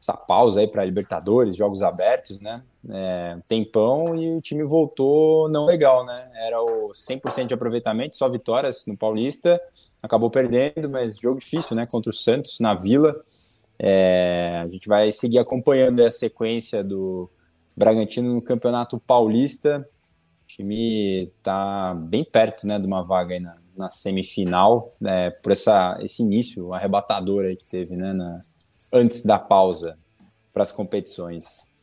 essa pausa aí para Libertadores, jogos abertos, né? É, tempão e o time voltou não legal, né? Era o 100% de aproveitamento, só vitórias no Paulista, acabou perdendo, mas jogo difícil, né? Contra o Santos na Vila. É, a gente vai seguir acompanhando a sequência do Bragantino no Campeonato Paulista. O time está bem perto, né, de uma vaga aí na, na semifinal, né, por essa, esse início arrebatador aí que teve, né, na, antes da pausa para as competições.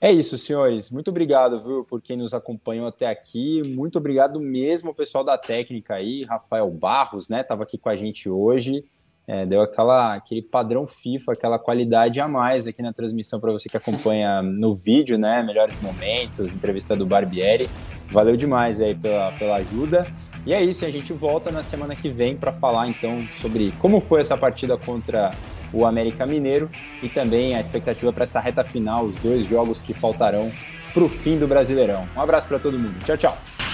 É isso, senhores. Muito obrigado, viu, por quem nos acompanhou até aqui. Muito obrigado mesmo, pessoal da técnica aí, Rafael Barros, né? Tava aqui com a gente hoje. É, deu aquela, aquele padrão FIFA, aquela qualidade a mais aqui na transmissão para você que acompanha no vídeo, né? Melhores momentos, entrevista do Barbieri. Valeu demais aí pela, pela ajuda. E é isso, a gente volta na semana que vem para falar então sobre como foi essa partida contra o América Mineiro e também a expectativa para essa reta final, os dois jogos que faltarão para o fim do Brasileirão. Um abraço para todo mundo. Tchau, tchau.